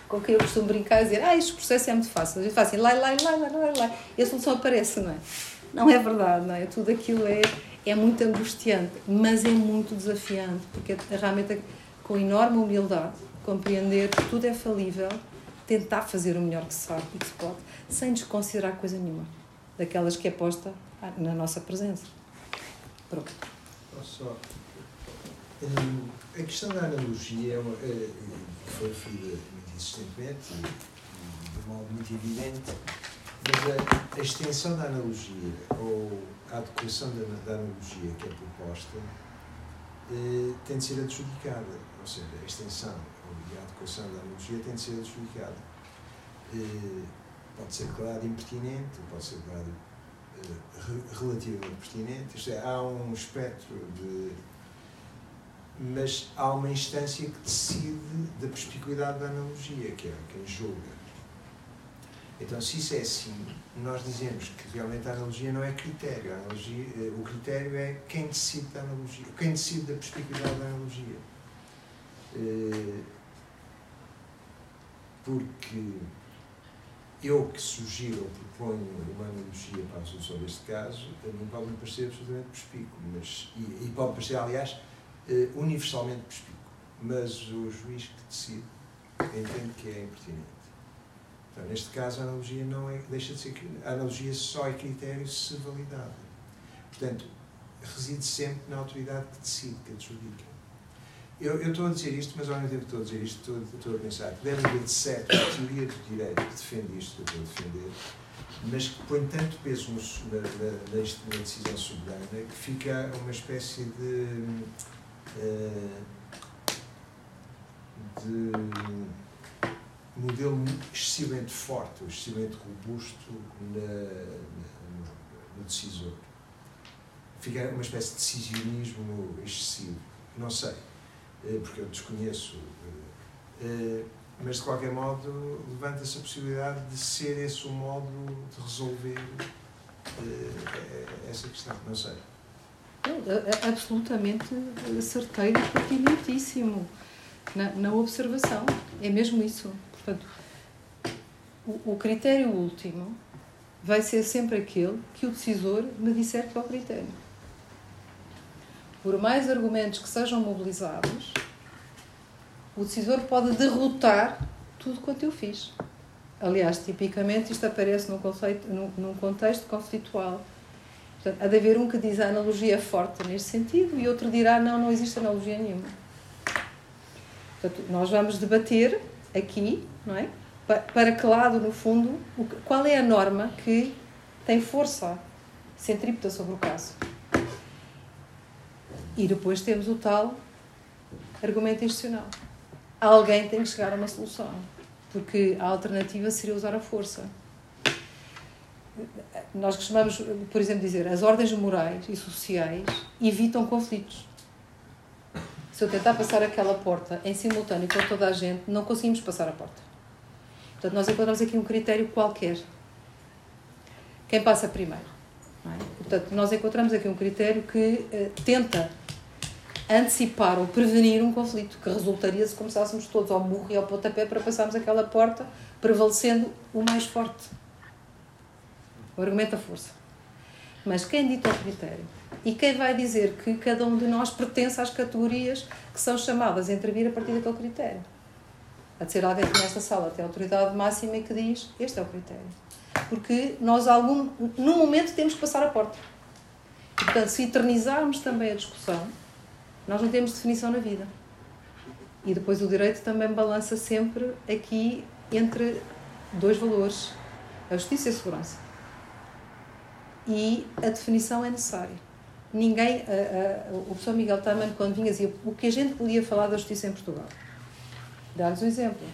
com quem eu costumo brincar e dizer: Ah, este processo é muito fácil. A gente faz assim: lá, lá, lá, lá, lá, lá. E a solução aparece, não é? Não é verdade, não é? Tudo aquilo é, é muito angustiante, mas é muito desafiante, porque é realmente com enorme humildade compreender que tudo é falível, tentar fazer o melhor que se sabe e que se pode, sem desconsiderar coisa nenhuma, daquelas que é posta na nossa presença. Pronto. Só, hum, a questão da analogia é uma, é, que foi referida muito insistentemente de modo muito evidente mas a, a, extensão da analogia ou a adequação da, da analogia que é proposta eh, tem de ser adjudicada. Ou seja, a extensão e a adequação da analogia tem de ser adjudicada. Eh, pode ser declarado impertinente, pode ser declarado eh, relativamente pertinente. Isto é, há um espectro de. Mas há uma instância que decide da perspicuidade da analogia, que é quem julga. Então, se isso é assim, nós dizemos que realmente a analogia não é critério. Analogia, eh, o critério é quem decide da analogia, quem decide da perspectividade da analogia. Eh, porque eu que sugiro ou proponho uma analogia para a resolução deste caso, mim pode me parecer absolutamente perspícuo, mas, e, pode parecer, aliás, eh, universalmente perspícuo. Mas o juiz que decide entende que é impertinente. Então, neste caso, a analogia não é, deixa de ser a analogia só é critério se validada. Portanto, reside sempre na autoridade que decide, que adjudica. Eu, eu estou a dizer isto, mas ao mesmo tempo estou a dizer isto, estou, estou a pensar que deve haver de certo a teoria do direito que defende isto que eu estou a defender, mas que põe tanto peso no, na, na, na, decisão soberana que fica uma espécie de. Uh, de modelo excessivamente forte, excessivamente robusto na, na, no decisor. Fica uma espécie de decisionismo excessivo. Não sei, eh, porque eu desconheço. Eh, eh, mas, de qualquer modo, levanta-se a possibilidade de ser esse o modo de resolver essa questão. Não sei. É absolutamente certeiro e pertinentíssimo na, na observação. É mesmo isso. Portanto, o, o critério último vai ser sempre aquele que o decisor me disser que é o critério. Por mais argumentos que sejam mobilizados, o decisor pode derrotar tudo quanto eu fiz. Aliás, tipicamente isto aparece num, conceito, num, num contexto conflitual. Portanto, há de haver um que diz a analogia forte neste sentido e outro dirá não, não existe analogia nenhuma. Portanto, nós vamos debater aqui, não é? Para que lado, no fundo, qual é a norma que tem força centrípeta sobre o caso? E depois temos o tal argumento institucional. Alguém tem que chegar a uma solução, porque a alternativa seria usar a força. Nós costumamos, por exemplo, dizer as ordens morais e sociais evitam conflitos se eu tentar passar aquela porta em simultâneo com toda a gente, não conseguimos passar a porta. Portanto, nós encontramos aqui um critério qualquer. Quem passa primeiro? É? Portanto, nós encontramos aqui um critério que uh, tenta antecipar ou prevenir um conflito que resultaria se começássemos todos ao murro e ao pontapé para passarmos aquela porta, prevalecendo o mais forte. O argumento da força. Mas quem dita o critério? E quem vai dizer que cada um de nós pertence às categorias que são chamadas a intervir a partir daquele critério? Há de ser alguém que nesta sala tem autoridade máxima e que diz este é o critério. Porque nós, algum, num momento, temos que passar a porta. E, portanto, se eternizarmos também a discussão, nós não temos definição na vida. E depois o direito também balança sempre aqui entre dois valores: a justiça e a segurança. E a definição é necessária. Ninguém, a, a, o professor Miguel Taman, quando vinha, dizia o que a gente podia falar da justiça em Portugal. Dar-lhes um exemplo.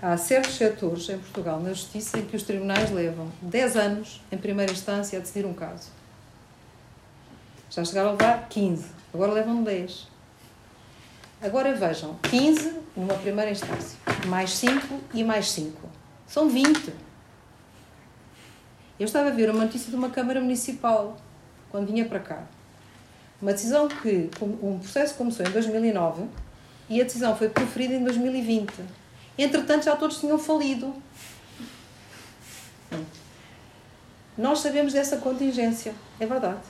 Há certos setores em Portugal, na justiça, em que os tribunais levam 10 anos, em primeira instância, a decidir um caso. Já chegaram a levar 15, agora levam 10. Agora vejam, 15 numa primeira instância, mais 5 e mais 5. São 20. Eu estava a ver uma notícia de uma Câmara Municipal, quando vinha para cá. Uma decisão que, um processo começou em 2009 e a decisão foi proferida em 2020. Entretanto, já todos tinham falido. Nós sabemos dessa contingência, é verdade.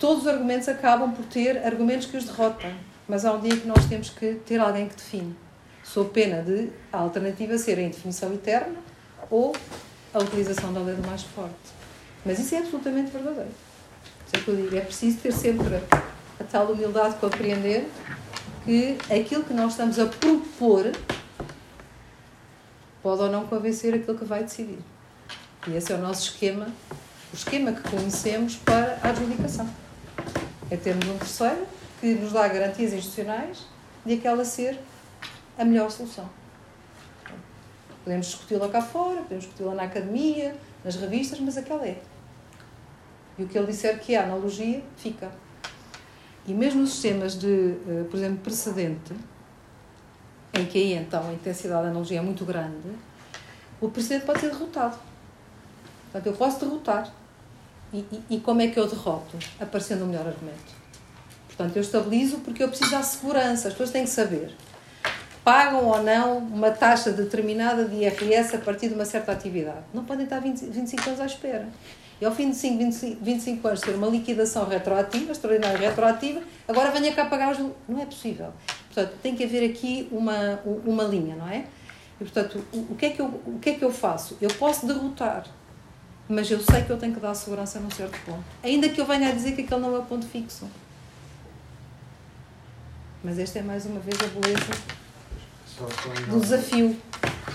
Todos os argumentos acabam por ter argumentos que os derrotam, mas há um dia que nós temos que ter alguém que define. Sou pena de a alternativa ser a indefinição eterna ou a utilização da lei do mais forte. Mas isso é absolutamente verdadeiro. É. É preciso ter sempre a tal humildade de compreender que aquilo que nós estamos a propor pode ou não convencer aquilo que vai decidir. E esse é o nosso esquema, o esquema que conhecemos para a adjudicação. É termos um terceiro que nos dá garantias institucionais de aquela ser a melhor solução. Podemos discuti-la cá fora, podemos discuti-la na academia, nas revistas, mas aquela é. E o que ele disser que é analogia, fica. E mesmo nos sistemas de, eh, por exemplo, precedente, em que aí então a intensidade da analogia é muito grande, o precedente pode ser derrotado. Portanto, eu posso derrotar. E, e, e como é que eu derroto? Aparecendo o melhor argumento. Portanto, eu estabilizo porque eu preciso da segurança. As pessoas têm que saber pagam ou não uma taxa determinada de IRS a partir de uma certa atividade. Não podem estar 20, 25 anos à espera. E ao fim de 5, 25, 25 anos ter uma liquidação retroativa, extraordinária retroativa, agora venha cá pagar os. Não é possível. Portanto, tem que haver aqui uma, uma linha, não é? E, portanto, o, o, que é que eu, o que é que eu faço? Eu posso derrotar, mas eu sei que eu tenho que dar segurança num certo ponto. Ainda que eu venha a dizer que aquele não é o ponto fixo. Mas esta é mais uma vez a beleza do desafio.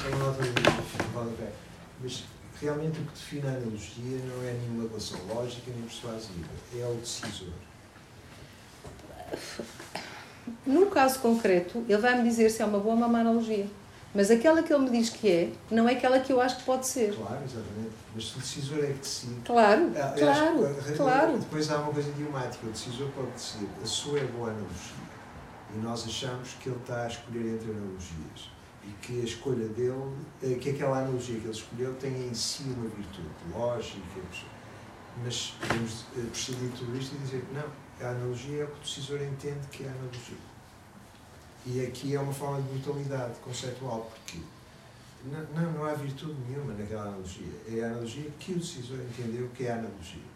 Só uma nota de rodapé. Mas realmente o que define a analogia não é nenhuma relação lógica nem persuasiva, é o decisor. No caso concreto, ele vai-me dizer se é uma boa ou uma má analogia. Mas aquela que ele me diz que é, não é aquela que eu acho que pode ser. Claro, exatamente. Mas se o decisor é que decide. Claro, ah, claro, acho, claro. Depois há uma coisa idiomática. O decisor pode decidir. A sua é boa analogia. E nós achamos que ele está a escolher entre analogias. E que a escolha dele, eh, que aquela analogia que ele escolheu tem em si uma virtude lógica. Mas podemos eh, prescindir de tudo isto e dizer que não, a analogia é o que o decisor entende que é a analogia. E aqui é uma forma de brutalidade conceitual, porque não, não, não há virtude nenhuma naquela analogia. É a analogia que o decisor entendeu que é a analogia.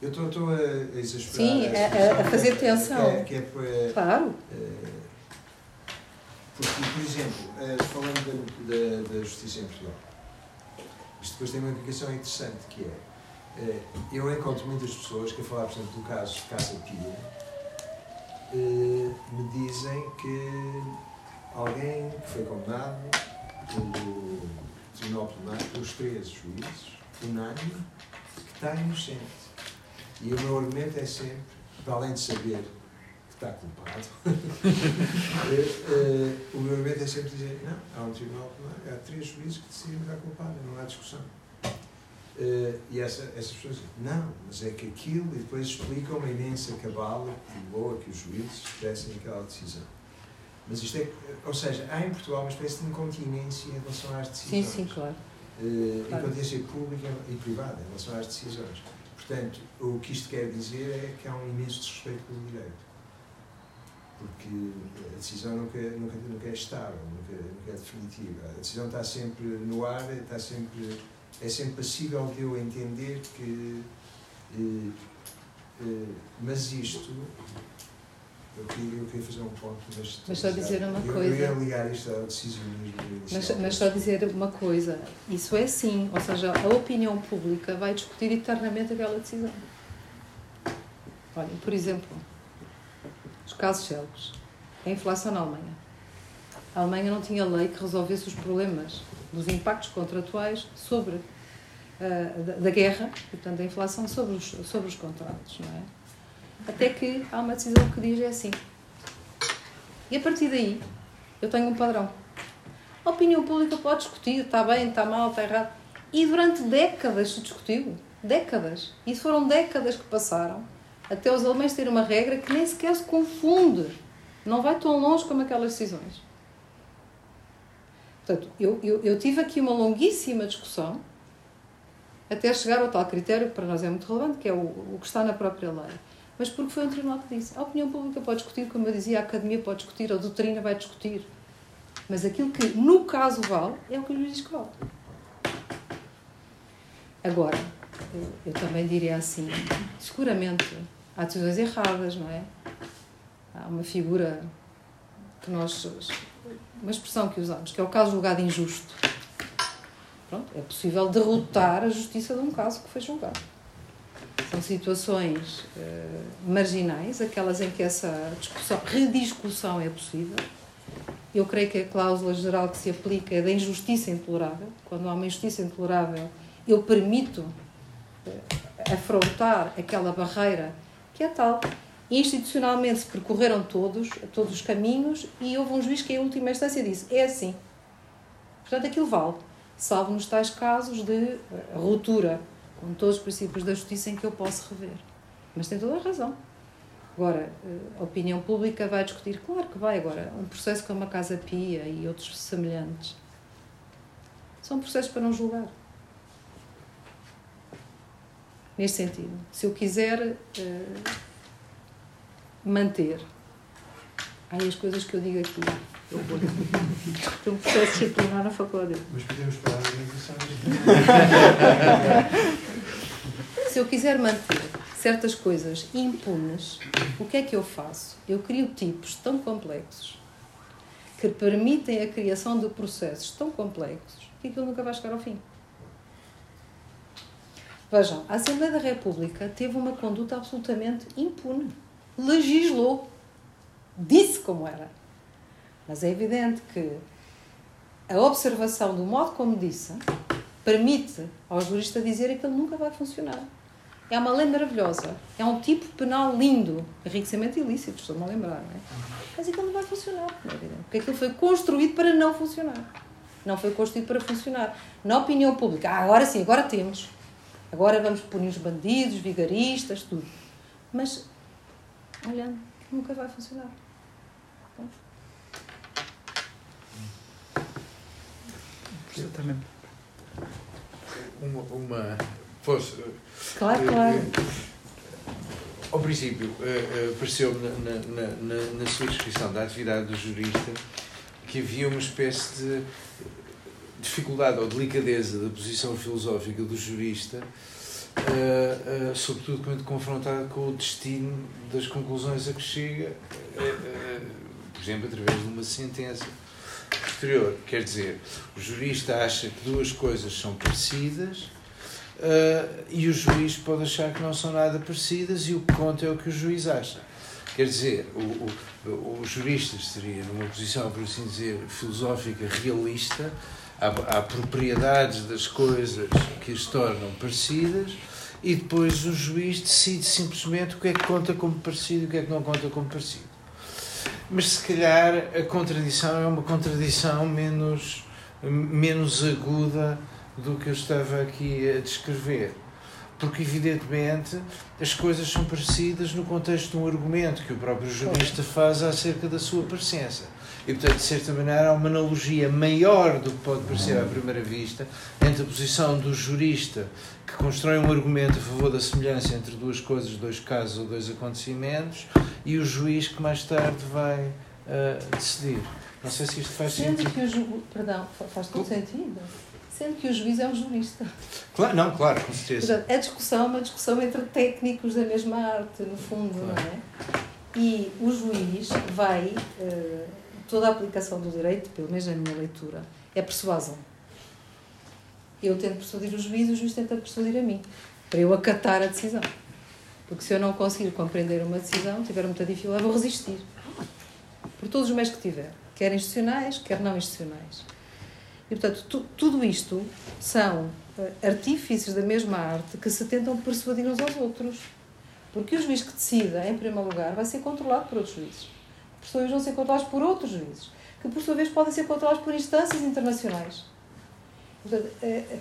Eu estou, estou a exasperar. Sim, a, a, fazer que, é, tensão. Que é, que é, claro. É, porque, por exemplo, eh, falando da, da, da justiça em Portugal, isto depois tem uma implicação interessante, que é, eh, eu encontro muitas pessoas que a falar, por exemplo, do caso de Casa Pia, eh, me dizem que alguém que foi condenado pelo Tribunal Plenário, pelos três juízes, unânime, que está inocente. E o meu argumento é sempre, para além de saber que está culpado, é, é, o meu argumento é sempre dizer, não, há um tribunal plenário, há três juízes que decidem que está culpado, não há discussão. Uh, e essa, essas pessoas dizem, não, mas é que aquilo, e depois explicam uma imensa cabala que boa que os juízes tivessem aquela decisão. Mas isto é, ou seja, há em Portugal uma espécie de incontinência em relação às decisões. Sim, sim, claro. Uh, claro. Incontinência pública e privada em relação às decisões. Portanto, o que isto quer dizer é que há um imenso desrespeito pelo direito. porque a decisão nunca, nunca, nunca é estável, nunca, nunca é definitiva. A decisão está sempre no ar, está sempre, é sempre passível de eu entender que. Eh, eh, mas isto. Eu queria, eu queria fazer um ponto, mas. Mas só dizer uma eu, coisa. Eu ia ligar isto ao decisionismo Mas, mas só dizer uma coisa: isso é sim, ou seja, a opinião pública vai discutir eternamente aquela decisão. Olhem, por exemplo, os casos célebres. A inflação na Alemanha. A Alemanha não tinha lei que resolvesse os problemas dos impactos contratuais sobre uh, da, da, guerra, portanto, da inflação sobre os, sobre os contratos, não é? Até que há uma decisão que diz é assim. E a partir daí, eu tenho um padrão. A opinião pública pode discutir, está bem, está mal, está errado. E durante décadas se discutiu. Décadas. E foram décadas que passaram até os alemães terem uma regra que nem sequer se confunde. Não vai tão longe como aquelas decisões. Portanto, eu, eu, eu tive aqui uma longuíssima discussão até chegar ao tal critério que para nós é muito relevante, que é o, o que está na própria lei. Mas porque foi um tribunal que disse. A opinião pública pode discutir, como eu dizia, a academia pode discutir, a doutrina vai discutir. Mas aquilo que, no caso, vale, é o que o juiz diz que vale. Agora, eu, também diria assim, seguramente há decisões erradas, não é? Há uma figura que nós. uma expressão que usamos, que é o caso julgado injusto. Pronto, é possível derrotar a justiça de um caso que foi julgado. São situações uh, marginais, aquelas em que essa discussão, rediscussão é possível. Eu creio que a cláusula geral que se aplica é da injustiça intolerável. Quando há uma injustiça intolerável, eu permito uh, afrontar aquela barreira que é tal. Institucionalmente se percorreram todos, todos os caminhos e houve um juiz que, em última instância, disse: é assim. Portanto, aquilo vale, salvo nos tais casos de eh, ruptura com todos os princípios da justiça em que eu posso rever. Mas tem toda a razão. Agora, eh, a opinião pública vai discutir? Claro que vai. Agora, um processo como a Casa Pia e outros semelhantes são processos para não julgar neste sentido. Se eu quiser uh, manter aí as coisas que eu digo aqui, eu vou. Tem um processo disciplinar na faculdade. Mas podemos parar a negociação. Se eu quiser manter certas coisas impunes, o que é que eu faço? Eu crio tipos tão complexos que permitem a criação de processos tão complexos que aquilo nunca vai chegar ao fim. Vejam, a Assembleia da República teve uma conduta absolutamente impune. Legislou. Disse como era. Mas é evidente que a observação do modo como disse permite ao jurista dizer que ele nunca vai funcionar. É uma lei maravilhosa. É um tipo penal lindo. Enriquecimento ilícito, estou-me a lembrar, não é? Mas aquilo não vai funcionar, não é evidente. Porque aquilo foi construído para não funcionar. Não foi construído para funcionar. Na opinião pública, ah, agora sim, agora temos. Agora vamos punir os bandidos, vigaristas, tudo. Mas, olhando, nunca vai funcionar. Exatamente. Uma. uma fosse, claro, eh, claro. Ao princípio, uh, uh, pareceu-me na, na, na, na, sua descrição da atividade do jurista que havia uma espécie de dificuldade ou delicadeza da posição filosófica do jurista, uh, uh, sobretudo quando confrontado com o destino das conclusões a que chega, uh, por exemplo, através de uma sentença posterior. Quer dizer, o jurista acha que duas coisas são parecidas. e o juiz pode achar que não são nada parecidas e o que conta é o que o juiz acha. Quer dizer, o, o, o jurista estaria numa posição, por assim dizer, filosófica realista, há, há propriedades das coisas que as tornam parecidas e depois o juiz decide simplesmente o que é que conta como parecido e o que é que não conta como parecido. Mas se calhar a contradição é uma contradição menos, menos aguda do que eu estava aqui a descrever. Porque, evidentemente, as coisas são parecidas no contexto de um argumento que o próprio jurista faz acerca da sua presença. E, portanto, de certa maneira, há uma analogia maior do que pode parecer à primeira vista entre a posição do jurista que constrói um argumento a favor da semelhança entre duas coisas, dois casos ou dois acontecimentos, e o juiz que mais tarde vai uh, decidir. Não sei se isto faz Sendo sentido. que o ju... Perdão, faz todo sentido. Sendo que o juiz é um jurista. Claro, não, claro, com certeza. Portanto, a discussão é uma discussão entre técnicos da mesma arte, no fundo, Claro. não é? E o juiz vai, eh, toda a aplicação do direito, pelo menos na minha leitura, é persuasão. Eu tento persuadir o juiz o juiz tenta persuadir a mim, para eu acatar a decisão. Porque se eu não conseguir compreender uma decisão, tiver muita dificuldade, vou resistir. Por todos os meios que tiver, quer institucionais, quer não institucionais. E, portanto, tu- tudo isto são eh, artífices da mesma arte que se tentam persuadir uns aos outros. Porque o juiz que decida, em primeiro lugar, vai ser controlado por outros juízes. Por sua vez, vão ser controlados por outros juízes, que por sua vez podem ser controlados por instâncias internacionais. Portanto, eh,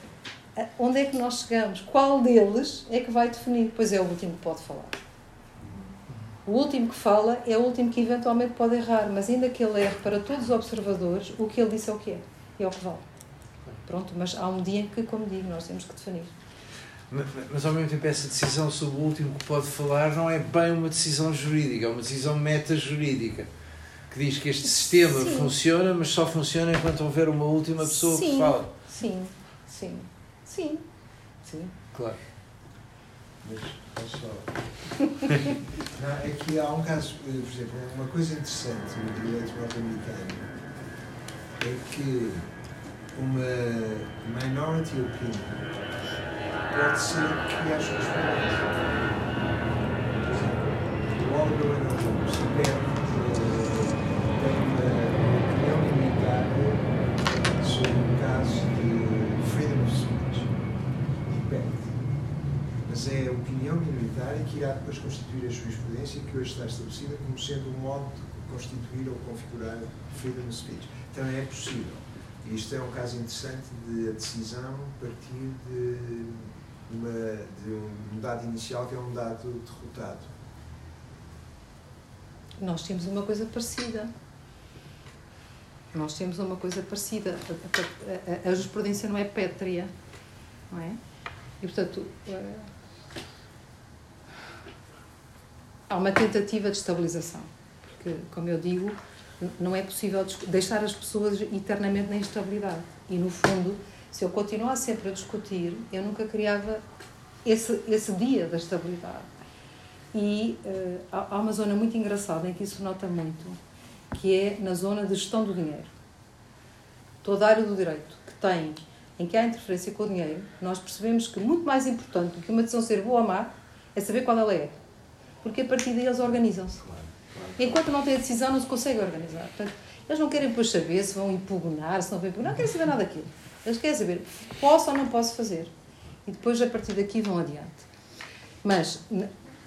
eh, onde é que nós chegamos? Qual deles é que vai definir? Pois é o último que pode falar. O último que fala é o último que eventualmente pode errar, mas ainda que ele erre para todos os observadores, o que ele disse é o que é. É o que vale. Pronto, mas há um dia em que, como digo, nós temos que definir. Mas, mas ao mesmo tempo essa decisão sobre o último que pode falar não é bem uma decisão jurídica, é uma decisão meta-jurídica. Que diz que este sistema Sim. funciona, mas só funciona enquanto houver uma última pessoa que Sim. fala. Sim, sim, sim, sim. Claro. Mas, olha só. Não, é que há um caso, por exemplo, uma coisa interessante no direito norte-americano é que uma minority opinion pode ser que haja. Por exemplo, o Oliver Wendell Holmes perde, eh, tem uma opinião limitada sobre caso de freedom of speech perde mas é a opinião minoritária que irá depois constituir a jurisprudência que hoje está estabelecida como sendo um modo de constituir ou configurar freedom of speech. Também é possível. Isto é um caso interessante de a decisão partir de, uma, de um dado inicial que é um dado derrotado. Nós temos uma coisa parecida. Nós temos uma coisa parecida. A, a- a- a jurisprudência não é pétrea, não é? E, portanto, eh, há uma tentativa de estabilização. Porque, como eu digo, não é possível deixar as pessoas eternamente na instabilidade. E, no fundo, se eu continuar sempre a discutir, eu nunca criava esse, esse dia da estabilidade. E eh, há uma zona muito engraçada em que isso nota muito, que é na zona de gestão do dinheiro. Toda a área do direito que tem, em que há interferência com o dinheiro, nós percebemos que muito mais importante do que uma decisão ser boa ou má é saber qual ela é. Porque a partir daí eles organizam-se. Enquanto não tem a decisão, não se consegue organizar. Portanto, eles não querem depois saber se vão impugnar, se não vão impugnar, não querem saber nada daquilo. Eles querem saber, posso ou não posso fazer. E depois, a partir daqui, vão adiante. Mas,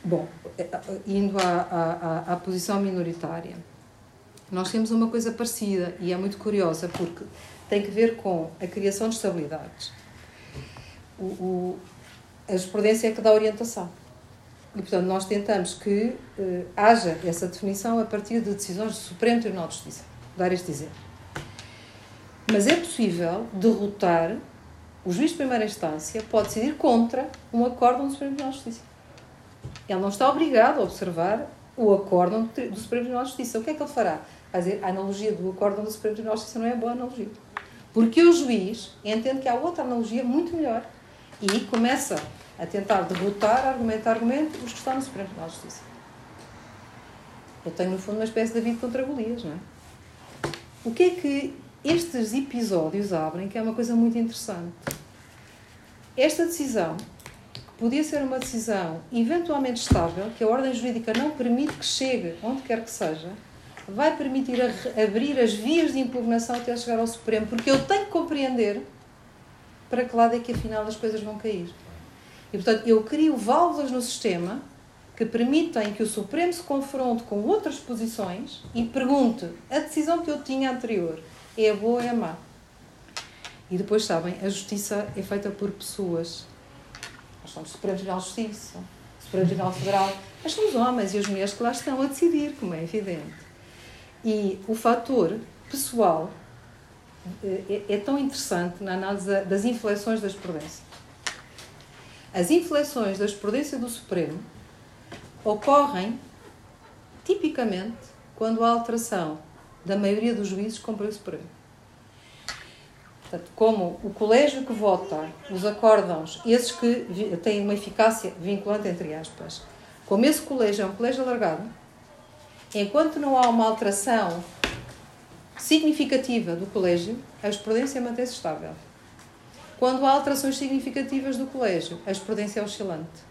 bom, eh, indo à, à, à- à posição minoritária, nós temos uma coisa parecida e é muito curiosa porque tem que ver com a criação de estabilidades. O, o, a jurisprudência é que dá orientação. E, portanto, nós tentamos que eh, haja essa definição a partir de decisões do Supremo Tribunal de Justiça. Dar este exemplo. Mas é possível derrotar o juiz de primeira instância pode decidir contra um acórdão do Supremo Tribunal de Justiça. Ele não está obrigado a observar o acórdão do Supremo Tribunal de Justiça. O que é que ele fará? Vai dizer, a analogia do acórdão do Supremo Tribunal de Justiça não é boa analogia. Porque o juiz entende que há outra analogia muito melhor e começa a tentar derrotar, argumento a argumento, os que estão no Supremo Tribunal de Justiça. Eu tenho, no fundo, uma espécie de David contra Golias, não é? O que é que estes episódios abrem, que é uma coisa muito interessante? Esta decisão, que podia ser uma decisão eventualmente estável, que a ordem jurídica não permite que chegue onde quer que seja, vai permitir abrir as vias de impugnação até chegar ao Supremo, porque eu tenho que compreender para que lado é que afinal as coisas vão cair. E portanto, eu crio válvulas no sistema que permitem que o Supremo se confronte com outras posições e pergunte: a decisão que eu tinha anterior é boa ou é má? E depois sabem, a justiça é feita por pessoas. Nós somos Supremo Tribunal de Justiça, Supremo Tribunal Federal, mas são os homens e as mulheres que lá estão a decidir, como é evidente. E o fator pessoal é, é tão interessante na análise das inflexões da jurisprudência. As inflexões da jurisprudência do Supremo ocorrem tipicamente quando há alteração da maioria dos juízes com o Supremo. Portanto, como o colégio que vota os acórdãos, esses que têm uma eficácia vinculante, entre aspas, como esse colégio é um colégio alargado, enquanto não há uma alteração significativa do colégio, a jurisprudência mantém-se estável. Quando há alterações significativas do colégio, a jurisprudência é oscilante.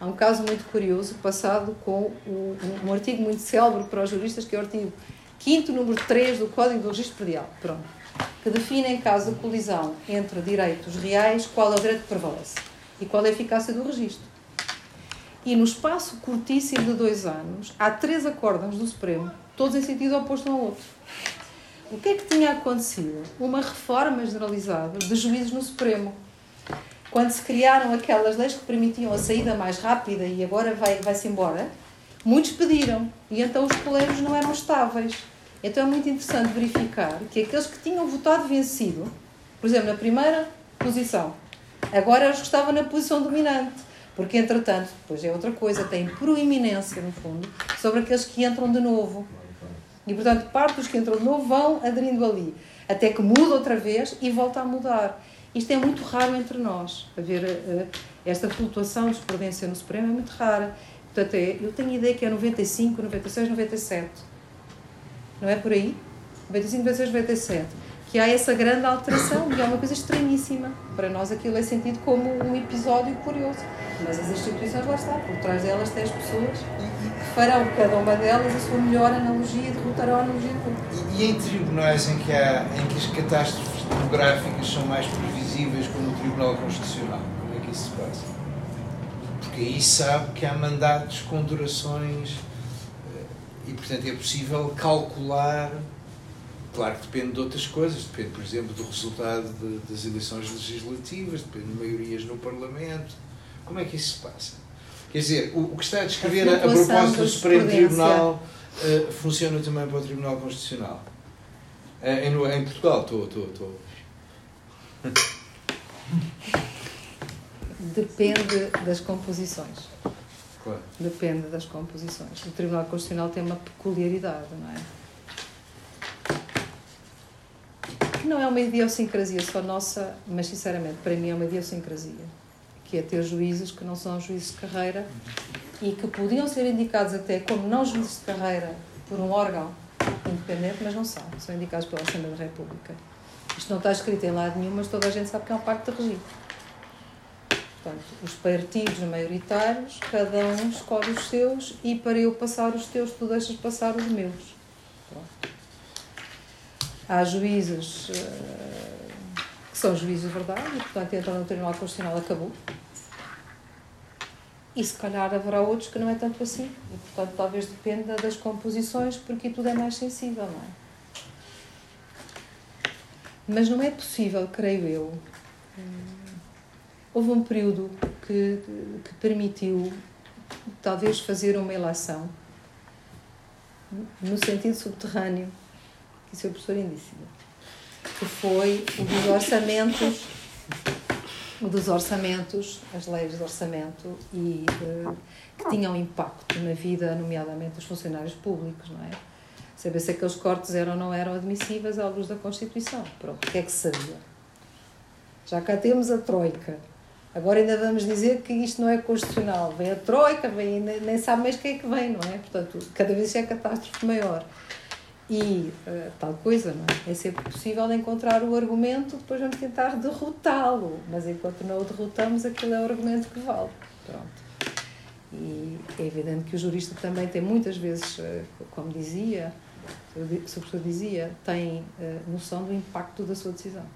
Há um caso muito curioso passado com o, um artigo muito célebre para os juristas, que é o artigo 5 número 3 do Código do Registro Predial, pronto, que define em caso de colisão entre direitos reais qual é o direito que prevalece e qual é a eficácia do registro. E no espaço curtíssimo de dois anos, há três acórdãos do Supremo, todos em sentido oposto um ao outro. O que é que tinha acontecido? Uma reforma generalizada de juízes no Supremo. Quando se criaram aquelas leis que permitiam a saída mais rápida e agora vai-se vai embora, muitos pediram. E então os colégios não eram estáveis. Então é muito interessante verificar que aqueles que tinham votado vencido, por exemplo, na primeira posição, agora eles estavam na posição dominante. Porque, entretanto, depois é outra coisa, tem proeminência, no fundo, sobre aqueles que entram de novo. E, portanto, parte dos que entram de novo vão aderindo ali, até que muda outra vez e volta a mudar. Isto é muito raro entre nós. Haver uh, esta flutuação de jurisprudência no Supremo é muito rara. Portanto, é, eu tenho ideia que é 95, 96, 97. Não é por aí? 95, 96, 97. Que há essa grande alteração e é uma coisa estranhíssima. Para nós aquilo é sentido como um episódio curioso. Mas as instituições lá estão, por trás delas têm as pessoas farão cada uma delas a sua melhor analogia derrotarão a analogia do e, e em tribunais em que, há, em que as catástrofes demográficas são mais previsíveis, como o Tribunal Constitucional, como é que isso se passa? Porque aí sabe que há mandatos com durações eh, e, portanto, é possível calcular. Claro que depende de outras coisas, depende, por exemplo, do resultado de, das eleições legislativas, depende de maiorias no Parlamento. Como é que isso se passa? Quer dizer, o, que está a descrever a, a propósito do Supremo Tribunal uh, funciona também para o Tribunal Constitucional. Uh, em, em, Portugal, estou, estou, estou. Depende das composições. Claro. Depende das composições. O Tribunal Constitucional tem uma peculiaridade, não é? Que não é uma idiosincrasia só nossa, mas sinceramente, para mim é uma idiosincrasia que é ter juízes que não são juízes de carreira e que podiam ser indicados até como não juízes de carreira por um órgão independente, mas não são. São indicados pela Assembleia da República. Isto não está escrito em lado nenhum, mas toda a gente sabe que é um pacto de regime. Portanto, os partidos maioritários, cada um escolhe os seus e para eu passar os teus, tu deixas passar os meus. Há juízes uh, que são juízes de verdade e, portanto, entram no Tribunal Constitucional, acabou. E se calhar haverá outros que não é tanto assim. E, portanto, talvez dependa das composições, porque tudo é mais sensível, não é? Mas não é possível, creio eu. Houve um período que, que permitiu, talvez, fazer uma eleição no sentido subterrâneo, que o Sr. Professor indício, que foi o dos orçamentos dos orçamentos, as leis de orçamento e uh, que tinham impacto na vida, nomeadamente dos funcionários públicos, não é? Saber se aqueles cortes eram ou não eram admissíveis à luz da Constituição. Pronto, o que é que sabia? Já cá temos a Troika. Agora ainda vamos dizer que isto não é constitucional. Vem a Troika, vem, nem sabe mais quem é que vem, não é? Portanto, cada vez é catástrofe maior. E uh, tal coisa, não é? É sempre possível encontrar o argumento, depois vamos tentar derrotá-lo. Mas enquanto não o derrotamos, aquele é o argumento que vale. Pronto. E é evidente que o jurista também tem muitas vezes, uh, como dizia, o professor dizia, tem uh, noção do impacto da sua decisão.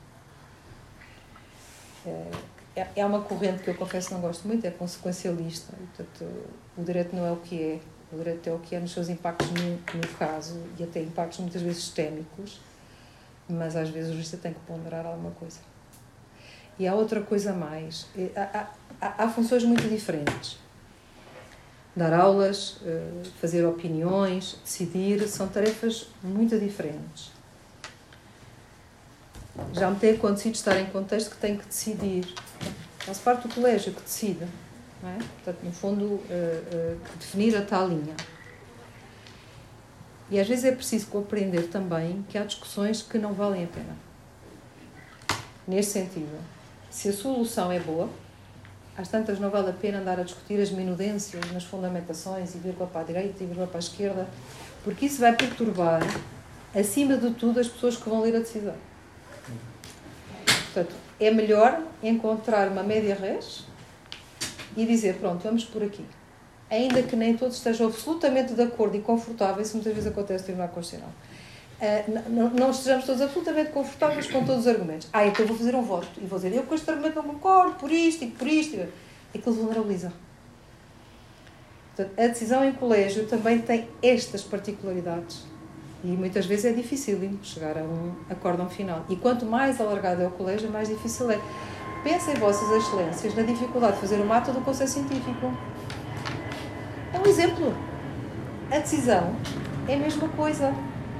É, é uma corrente que eu confesso não gosto muito, é consequencialista. Portanto, o direito não é o que é, o direito é o que é nos seus impactos no, no caso e até impactos muitas vezes sistémicos, mas às vezes o jurista tem que ponderar alguma coisa. E há outra coisa mais. Há, há, há funções muito diferentes. Dar aulas, eh, fazer opiniões, decidir, são tarefas muito diferentes. Já me tem acontecido estar em contexto que tenho que decidir. Faço parte do colégio que decide. Não é? Portanto, no fundo, uh, uh, definir a tal linha. E às vezes é preciso compreender também que há discussões que não valem a pena. Neste sentido, se a solução é boa, às tantas não vale a pena andar a discutir as minudências nas fundamentações e vírgula para a direita e vírgula para a esquerda, porque isso vai perturbar, acima de tudo, as pessoas que vão ler a decisão. Portanto, é melhor encontrar uma média res e dizer, pronto, vamos por aqui. Ainda que nem todos estejam absolutamente de acordo e confortáveis, isso muitas vezes acontece no Tribunal Constitucional, uh, não, estejamos todos absolutamente confortáveis com todos os argumentos. Ah, então vou fazer um voto e vou dizer, eu com este argumento não concordo, por isto e por isto. E aquilo vulnerabiliza. Portanto, a decisão em colégio também tem estas particularidades e muitas vezes é difícil chegar a um acórdão final. E quanto mais alargado é o colégio, mais difícil é. Pensem, Vossas Excelências, na dificuldade de fazer o mapa do Conselho Científico. É um exemplo. A decisão é a mesma coisa,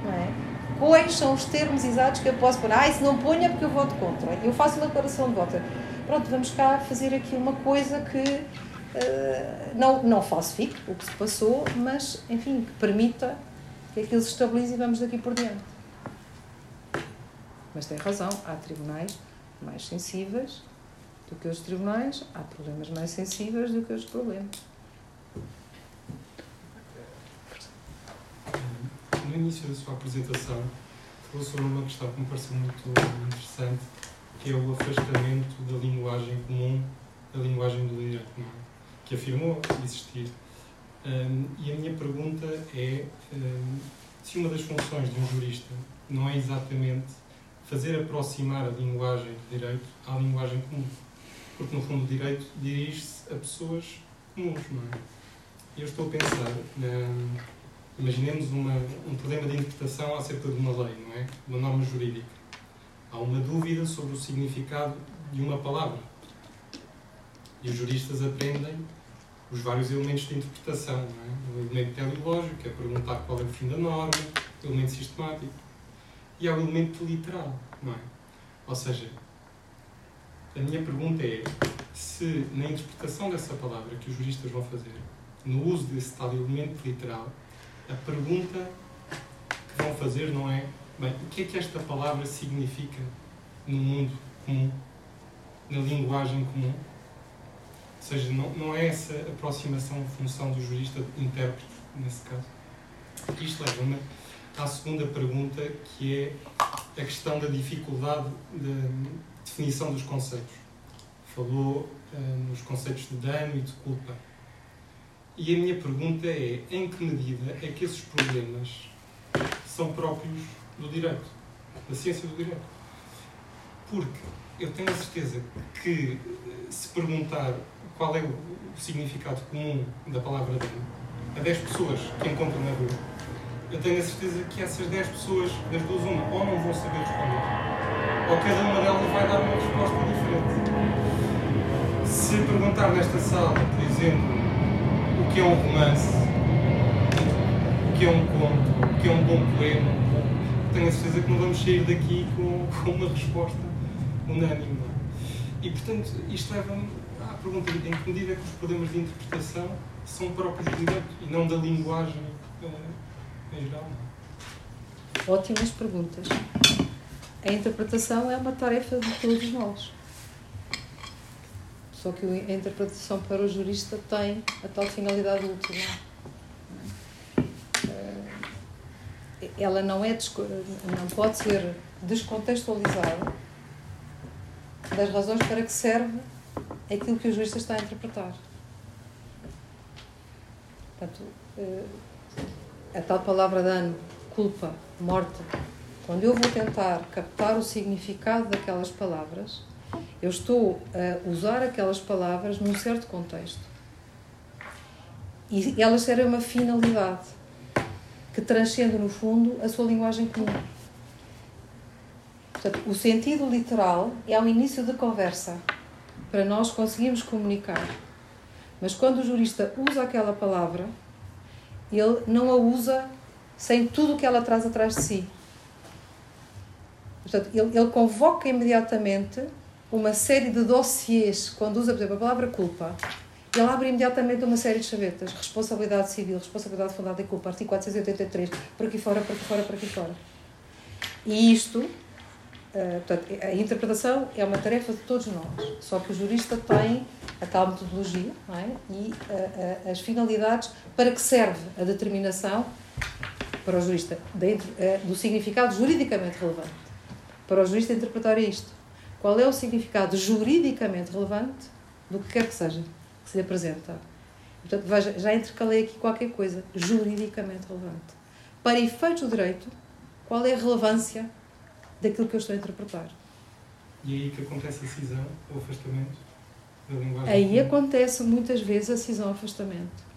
não é? Quais são os termos exatos que eu posso pôr? Ah, se não ponha porque eu voto contra. Eu faço uma declaração de voto. Pronto, vamos cá fazer aqui uma coisa que uh, não, não falsifique o que se passou, mas, enfim, que permita que aquilo se estabilize e vamos daqui por diante. Mas tem razão, há tribunais mais sensíveis do que os tribunais, há problemas mais sensíveis do que os problemas. No início da sua apresentação, falou sobre uma questão que me pareceu muito interessante, que é o afastamento da linguagem comum da linguagem do direito, que afirmou existir um, e a minha pergunta é um, se uma das funções de um jurista não é exatamente fazer aproximar a linguagem do direito à linguagem comum. Porque, no fundo, o direito dirige-se a pessoas comuns, não é? Eu estou a pensar, imaginemos uma, um problema de interpretação acerca de uma lei, não é? Uma norma jurídica. Há uma dúvida sobre o significado de uma palavra. E os juristas aprendem os vários elementos de interpretação. Não é? O elemento teleológico, é perguntar qual é o fim da norma, o elemento sistemático. E há o elemento literal, não é? Ou seja, a minha pergunta é se na interpretação dessa palavra que os juristas vão fazer, no uso desse tal elemento literal, a pergunta que vão fazer não é bem, o que é que esta palavra significa no mundo comum, na linguagem comum? Ou seja, não, não é essa aproximação função do jurista intérprete, nesse caso. Isto leva-me à segunda pergunta, que é a questão da dificuldade de definição dos conceitos. Falou uh, nos conceitos de dano e de culpa. E a minha pergunta é: em que medida é que esses problemas são próprios do direito, da ciência do direito? Porque eu tenho a certeza que, se perguntar qual é o significado comum da palavra dano a 10 pessoas que encontram na rua, eu tenho a certeza que essas 10 pessoas, das duas uma, ou não vão saber responder, ou cada uma delas vai dar uma resposta diferente. Se perguntar nesta sala, por exemplo, o que é um romance, o que é um conto, o que é um bom poema, tenho a certeza que não vamos sair daqui com, uma resposta unânime. E, portanto, isto leva-me pergunta em que medida é que os problemas de interpretação são próprios do direito e não da linguagem uh, em geral? Ótimas perguntas. A interpretação é uma tarefa de todos nós. Só que a interpretação para o jurista tem a tal finalidade última. Eh, ela não, é, não pode ser descontextualizada das razões para que serve aquilo que o jurista está a interpretar. Portanto, eh, a tal palavra dano, culpa, morte, quando eu vou tentar captar o significado daquelas palavras, eu estou a usar aquelas palavras num certo contexto. E elas servem uma finalidade que transcende, no fundo, a sua linguagem comum. Portanto, o sentido literal é o início de conversa para nós conseguirmos comunicar. Mas quando o jurista usa aquela palavra, ele não a usa sem tudo o que ela traz atrás de si. Portanto, ele, ele convoca imediatamente uma série de dossiês, quando usa, por exemplo, a palavra culpa, ele abre imediatamente uma série de chavetas. Responsabilidade civil, responsabilidade fundada em culpa, artigo 483, por aqui fora, por aqui fora, por aqui fora. E isto, uh, portanto, a interpretação é uma tarefa de todos nós. Só que o jurista tem a tal metodologia é? e uh, uh, as finalidades para que serve a determinação para o jurista dentro, do significado juridicamente relevante. Para o jurista interpretar isto. Qual é o significado juridicamente relevante do que quer que seja que se lhe apresenta? Portanto, veja, já intercalei aqui qualquer coisa juridicamente relevante. Para efeitos do direito, qual é a relevância daquilo que eu estou a interpretar? E é aí que acontece a cisão, o afastamento da linguagem? Aí acontece muitas vezes a cisão, o afastamento.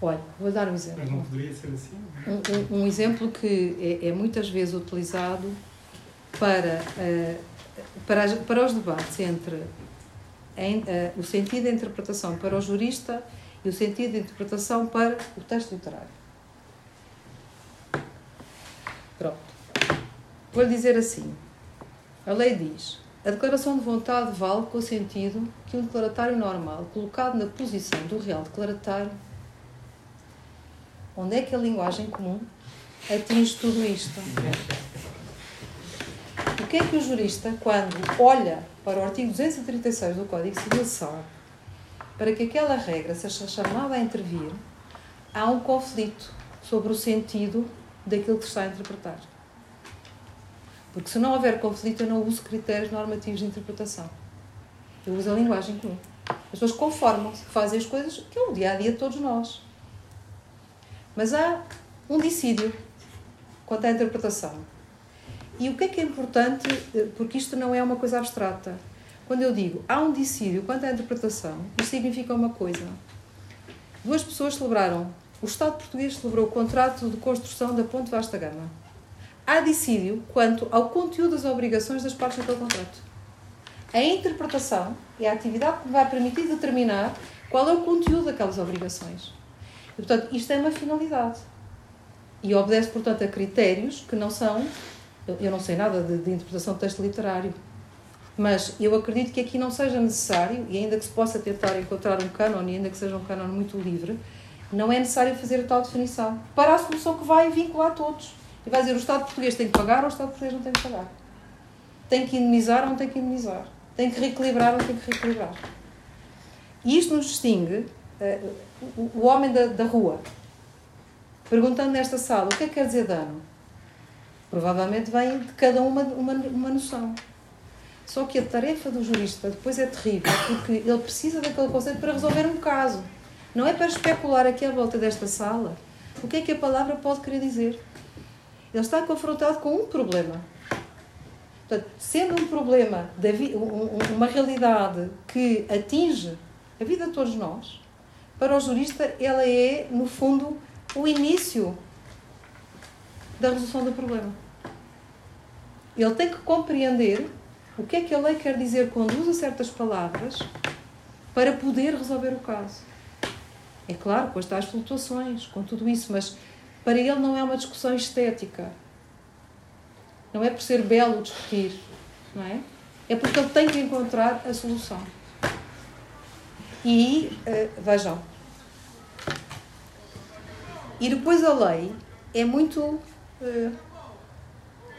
Olha, vou dar um exemplo. Mas não poderia ser assim? Um, um, um exemplo que é, é, muitas vezes utilizado para, uh, para, para os debates entre em, uh, o sentido da interpretação para o jurista e o sentido de interpretação para o texto literário. Pronto. Vou-lhe dizer assim. A lei diz: a declaração de vontade vale com o sentido que um declaratário normal, colocado na posição do real declaratário, onde é que a linguagem comum atinge tudo isto? O que é que o jurista, quando olha para o artigo 236 do Código Civil, sabe? Para que aquela regra seja chamada a intervir, há um conflito sobre o sentido daquilo que está a interpretar. Porque se não houver conflito, eu não uso critérios normativos de interpretação. Eu uso a linguagem comum. As pessoas conformam-se, fazem as coisas que é o dia a dia de todos nós. Mas há um dissídio quanto à interpretação. E o que é que é importante, eh, porque isto não é uma coisa abstrata. Quando eu digo há um dissídio quanto à interpretação, isto significa uma coisa. Duas pessoas celebraram, o Estado português celebrou o contrato de construção da Ponte Vasta Gama. Há dissídio quanto ao conteúdo das obrigações das partes daquele contrato. A interpretação é a atividade que vai permitir determinar qual é o conteúdo daquelas obrigações. E, portanto, isto é uma finalidade. E obedece, portanto, a critérios que não são. Eu não sei nada de, de interpretação de texto literário, mas eu acredito que aqui não seja necessário, e ainda que se possa tentar encontrar um cânone, ainda que seja um cânone muito livre, não é necessário fazer a tal definição para a solução que vai vincular todos. E vai dizer o Estado português tem que pagar ou o Estado português não tem que pagar. Tem que indemnizar ou não tem que indemnizar. Tem que reequilibrar ou não tem que reequilibrar. E isto nos distingue uh, o, o, homem da, da rua, perguntando nesta sala o que é que quer dizer dano. Provavelmente vem de cada uma uma, uma noção. Só que a tarefa do jurista depois é terrível, porque ele precisa daquele conceito para resolver um caso. Não é para especular aqui à volta desta sala o que é que a palavra pode querer dizer. Ele está confrontado com um problema. Portanto, sendo um problema, uma realidade que atinge a vida de todos nós, para o jurista ela é, no fundo, o início da resolução do problema. Ele tem que compreender o que é que a lei quer dizer quando usa certas palavras para poder resolver o caso. É claro, com as tais flutuações, com tudo isso, mas para ele não é uma discussão estética. Não é por ser belo discutir, não é? É porque ele tem que encontrar a solução. E, uh, vejam, e depois a lei é muito, uh,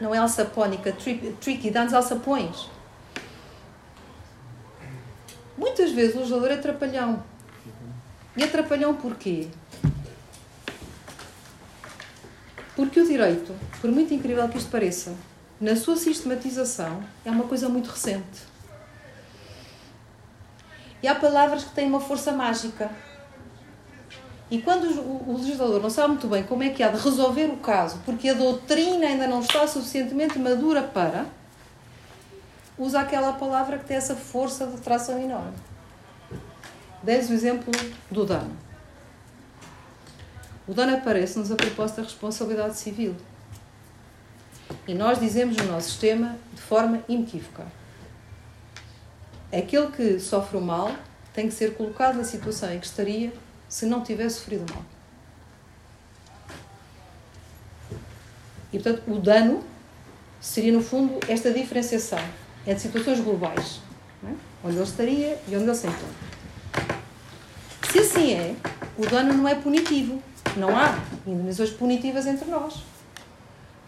não é alçapónica, tricky, dá-nos alçapões. Muitas vezes o legislador é trapalhão. E é trapalhão porquê? Porque o direito, por muito incrível que isto pareça, na sua sistematização, é uma coisa muito recente. E há palavras que têm uma força mágica. E quando o legislador não sabe muito bem como é que há de resolver o caso, porque a doutrina ainda não está suficientemente madura para, usa aquela palavra que tem essa força de tração enorme. Dez o exemplo do dano. O dano aparece-nos a proposta de responsabilidade civil. E nós dizemos no nosso sistema de forma inequívoca. Aquele que sofre o mal tem que ser colocado na situação em que estaria se não tivesse sofrido mal. E, portanto, o dano seria, no fundo, esta diferenciação entre situações globais, é? onde ele estaria e onde ele se encontra. Se assim é, o dano não é punitivo. Não há indenizações punitivas entre nós.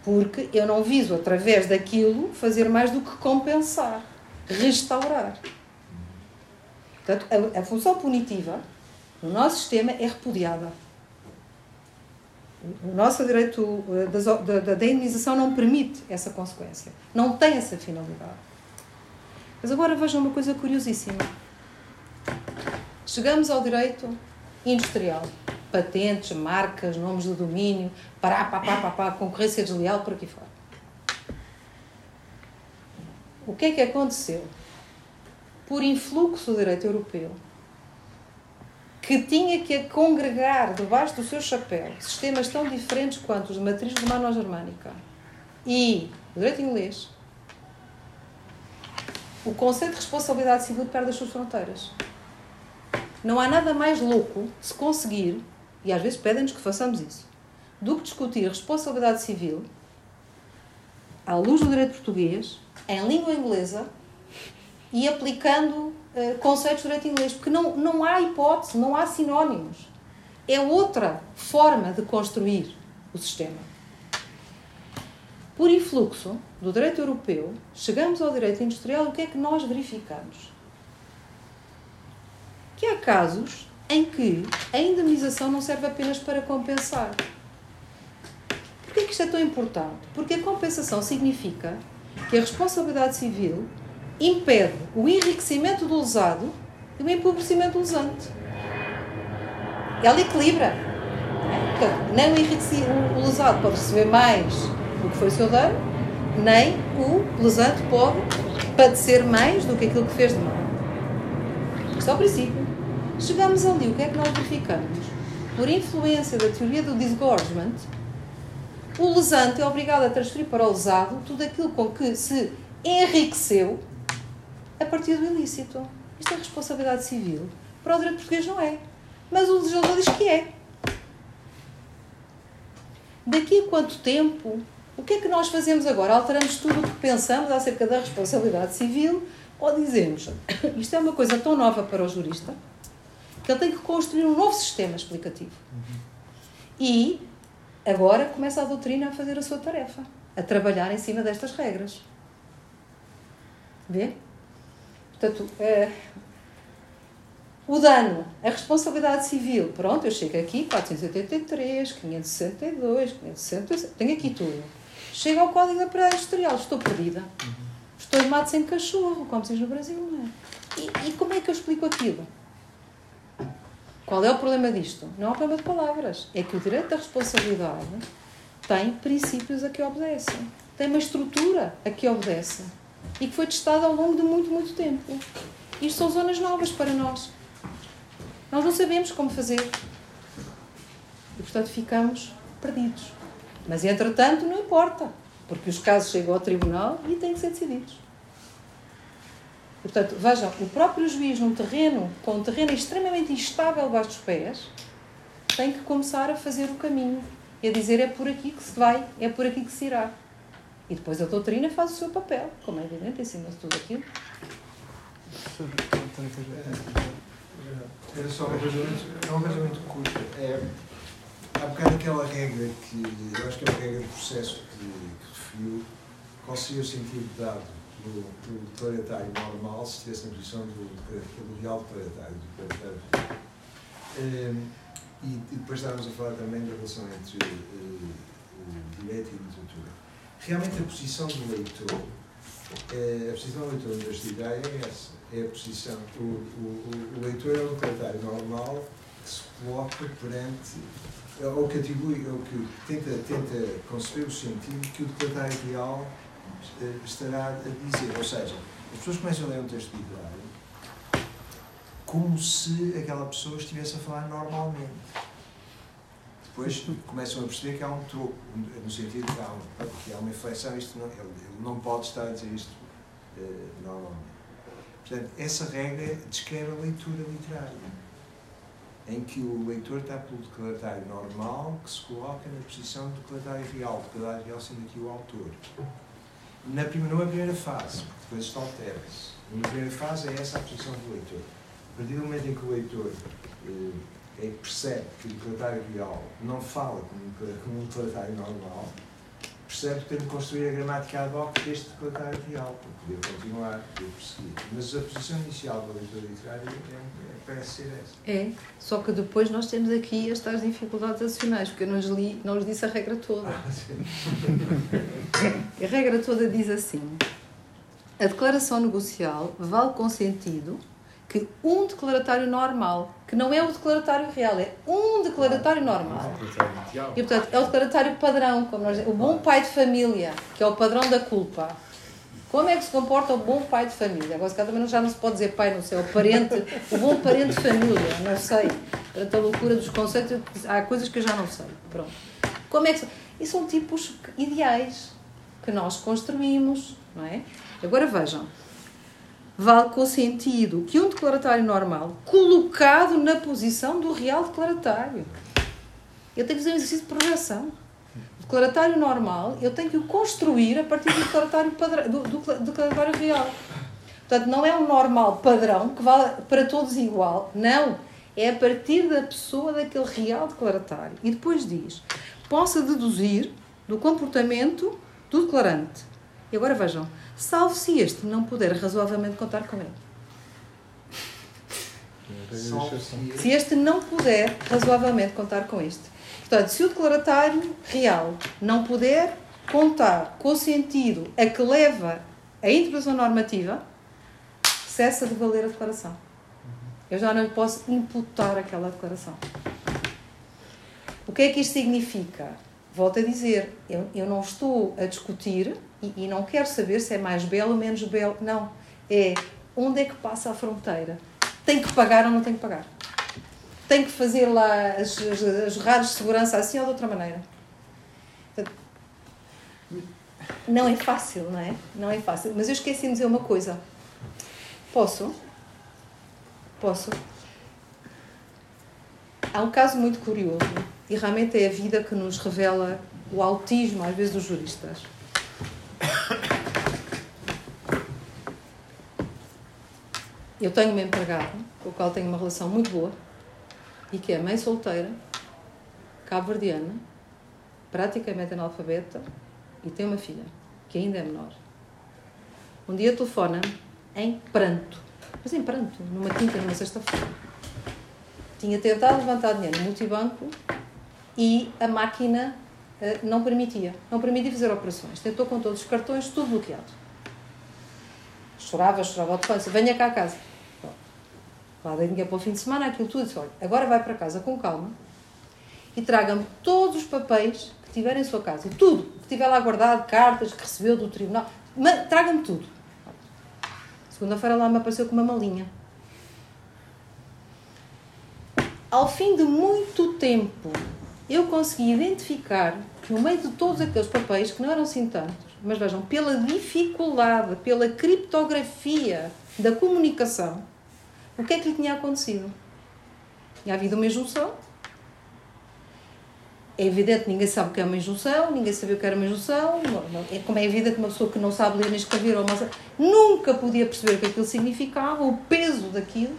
Porque eu não viso, através daquilo, fazer mais do que compensar, restaurar. Portanto, a, a função punitiva no nosso sistema é repudiada. O nosso direito eh, da, da, indenização não permite essa consequência. Não tem essa finalidade. Mas agora vejam uma coisa curiosíssima. Chegamos ao direito industrial. Patentes, marcas, nomes de domínio, pará, pá, pá, pá, pá, concorrência desleal, por aqui fora. O que é que aconteceu? Por influxo do direito europeu, que tinha que congregar debaixo do seu chapéu sistemas tão diferentes quanto os de matriz romano-germânica e o direito inglês, o conceito de responsabilidade civil perde as suas fronteiras. Não há nada mais louco se conseguir, e às vezes pedem-nos que façamos isso, do que discutir responsabilidade civil à luz do direito português, em língua inglesa e aplicando uh, conceitos do direito inglês, porque não, não há hipótese, não há sinónimos. É outra forma de construir o sistema. Por influxo do direito europeu, chegamos ao direito industrial o que é que nós verificamos? Que há casos em que a indemnização não serve apenas para compensar. Porquê que isto é tão importante? Porque a compensação significa que a responsabilidade civil impede o enriquecimento do lesado e o empobrecimento do lesante. Ela equilibra. Portanto, nem o, o lesado pode receber mais do que foi o seu dano, nem o lesante pode padecer mais do que aquilo que fez de mal. Isto é o princípio. Chegamos ali, o que é que nós verificamos? Por influência da teoria do disgorgement, o lesante é obrigado a transferir para o lesado tudo aquilo com que se enriqueceu a partir do ilícito. Isto é responsabilidade civil. Para o direito português não é. Mas o legislador diz que é. Daqui a quanto tempo? O que é que nós fazemos agora? Alteramos tudo o que pensamos acerca da responsabilidade civil ou dizemos isto é uma coisa tão nova para o jurista que ele tem que construir um novo sistema explicativo. E agora começa a doutrina a fazer a sua tarefa, a trabalhar em cima destas regras. Vê? Portanto, é, o dano, a responsabilidade civil, pronto, eu chego aqui, 483, 562, 567, tenho aqui tudo. Chego ao Código da Propriedade Industrial, estou perdida. Estou de mato sem cachorro, como se diz no Brasil, não é? E, e como é que eu explico aquilo? Qual é o problema disto? Não é um problema de palavras. É que o direito da responsabilidade tem princípios a que obedecem. Tem uma estrutura a que obedece e que foi testado ao longo de muito, muito tempo. Isto são zonas novas para nós. Nós não sabemos como fazer. E, portanto, ficamos perdidos. Mas, entretanto, não importa, porque os casos chegam ao tribunal e têm que ser decididos. E, portanto, vejam, o próprio juiz num terreno, com um terreno extremamente instável abaixo dos pés, tem que começar a fazer o caminho e a dizer é por aqui que se vai, é por aqui que se irá. E depois a doutrina faz o seu papel, como é evidente, de tudo aquilo. Era só uma coisa muito, uma coisa muito curta. É, há bocado aquela regra que, eu acho que é uma regra de processo que, que referiu, qual seria o sentido dado do, do declaratário normal se estivesse na posição do, do real declaratário, do declaratário. Um, e, e, depois estávamos a falar também da relação entre uh, direito e literatura realmente a posição do leitor, é, a posição do leitor universitário é essa. É a posição, o, o, o leitor é um declaratário normal que se coloca perante, ou que atribui, ou que tenta, tenta conceber o sentido que o declaratário real eh, estará a dizer. Ou seja, as pessoas começam a ler um texto literário como se aquela pessoa estivesse a falar normalmente depois começam a perceber que há um troco, no sentido que há, um, que há uma inflexão, isto não, ele, ele, não pode estar a dizer isto uh, normalmente. Portanto, essa regra descreve a leitura literária, em que o leitor está pelo declaratário normal, que se coloca na posição do declaratário real, declaratário real sendo aqui o autor. Na primeira, numa primeira fase, porque depois isto altera-se. Na primeira fase é essa a posição do leitor. A partir do momento em que o leitor eh, é, percebe que o declaratário real não fala como, como um declaratário normal, percebe que tem de construir a gramática ad hoc deste declaratário real, para poder continuar, poder prosseguir. Mas a posição inicial da leitura literária é, é, parece ser essa. É, só que depois nós temos aqui as tais dificuldades adicionais, porque eu não lhes, li, não lhes disse a regra toda. Ah, sim. A regra toda diz assim: a declaração negocial vale com sentido que um declaratório normal, que não é o declaratório real, é um declaratório normal. E portanto é o declaratório padrão, como nós dizemos, o bom pai de família, que é o padrão da culpa. Como é que se comporta o bom pai de família? Agora, se calhar também já não se pode dizer pai, não sei, o parente, o bom parente de família, não sei. Portanto, a loucura dos conceitos, há coisas que eu já não sei. Pronto. Como é que são? E são tipos ideais que nós construímos, não é? Agora vejam, vale com o sentido que um declaratório normal, colocado na posição do real declaratório. Eu tenho que fazer um exercício de projeção. O declaratório normal, eu tenho que o construir a partir do declaratório, padrão, do, do declaratório real. Portanto, não é um normal padrão que vale para todos igual. Não. É a partir da pessoa daquele real declaratório. E depois diz: possa deduzir do comportamento do declarante. E agora vejam: salvo se este não puder razoavelmente contar com ele. Se Se este não puder razoavelmente contar com este. Portanto, se o declaratário real não puder contar com o sentido a que leva a interpretação normativa, cessa de valer a declaração. Eu já não lhe posso imputar aquela declaração. O que é que isto significa? Volto a dizer, eu, eu não estou a discutir e, e não quero saber se é mais belo ou menos belo. Não. É onde é que passa a fronteira. Tem que pagar ou não tem que pagar? Tem que fazer lá as, as, as rádios de segurança assim ou de outra maneira? Não é fácil, não é? Não é fácil. Mas eu esqueci de dizer uma coisa. Posso? Posso? Há um caso muito curioso e realmente é a vida que nos revela o autismo, às vezes, dos juristas. Eu tenho uma empregada com a qual tenho uma relação muito boa e que é mãe solteira, cabo-verdiana, praticamente analfabeta e tem uma filha que ainda é menor. Um dia telefona em pranto, mas em pranto, numa quinta, numa sexta-feira. Tinha tentado levantar dinheiro no multibanco e a máquina eh, não permitia. Não permitia fazer operações. Tentou com todos os cartões, tudo bloqueado. Chorava, chorava ao telefone. Venha cá a casa. Lá dei dinheiro para o fim de semana, aquilo tudo. Disse, olha, agora vai para casa com calma e traga-me todos os papéis que tiver em sua casa. Tudo. Que tiver lá guardado, cartas que recebeu do tribunal. Traga-me tudo. Segunda-feira lá me apareceu com uma malinha. Ao fim de muito tempo, eu consegui identificar que no meio de todos aqueles papéis, que não eram assim tantos, mas vejam, pela dificuldade, pela criptografia da comunicação, o que é que lhe tinha acontecido? Tinha havido uma injunção. É evidente que ninguém sabe o que é uma injunção, ninguém sabia o que era uma injunção. É como é evidente que uma pessoa que não sabe ler nem escrever ou nunca podia perceber o que aquilo significava, o peso daquilo,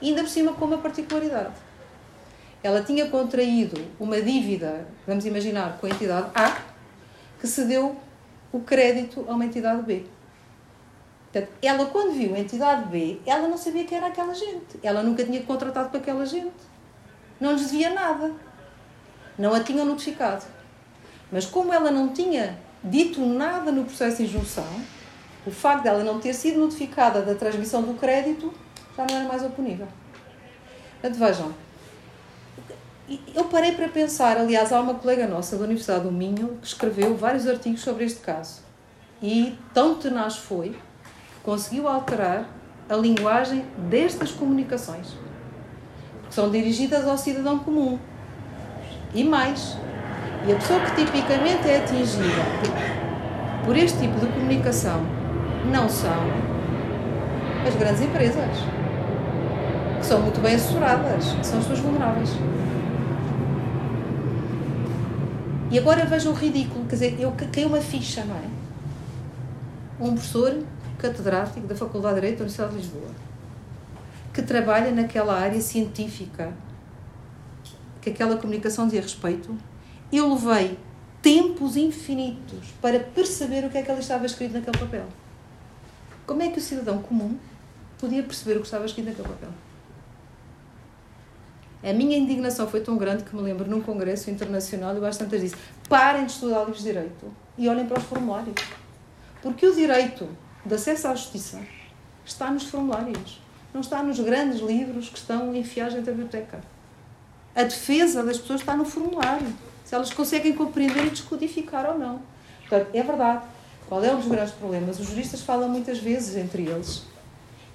e ainda por cima com uma particularidade ela tinha contraído uma dívida, vamos imaginar, com a entidade A, que cedeu o crédito a uma entidade B. Portanto, ela, quando viu a entidade B, ela não sabia quem era aquela gente. Ela nunca tinha contratado com aquela gente. Não lhes devia nada. Não a tinham notificado. Mas como ela não tinha dito nada no processo de injunção, o facto dela não ter sido notificada da transmissão do crédito já não era mais oponível. Portanto, vejam, Eu parei para pensar, aliás, há uma colega nossa da Universidade do Minho que escreveu vários artigos sobre este caso. E tão tenaz foi que conseguiu alterar a linguagem destas comunicações, que são dirigidas ao cidadão comum. E mais, e a pessoa que tipicamente é atingida por, este tipo de comunicação não são As grandes empresas, que são muito bem assessoradas, que são as pessoas vulneráveis. E agora vejam o ridículo, quer dizer, eu caiu uma ficha, não é? Um professor catedrático da Faculdade de Direito da Universidade de Lisboa, que trabalha naquela área científica que aquela comunicação dizia respeito, eu levei tempos infinitos para perceber o que é que ali estava escrito naquele papel. Como é que o cidadão comum podia perceber o que estava escrito naquele papel? A minha indignação foi tão grande que me lembro num congresso internacional, eu bastante disse: parem de estudar livros de direito e olhem para os formulários. Porque o direito de acesso à justiça está nos formulários, não está nos grandes livros que estão enfiados dentro da biblioteca. A defesa das pessoas está no formulário, se elas conseguem compreender e descodificar ou não. Portanto, é verdade. Qual é um dos grandes problemas? Os juristas falam muitas vezes entre eles.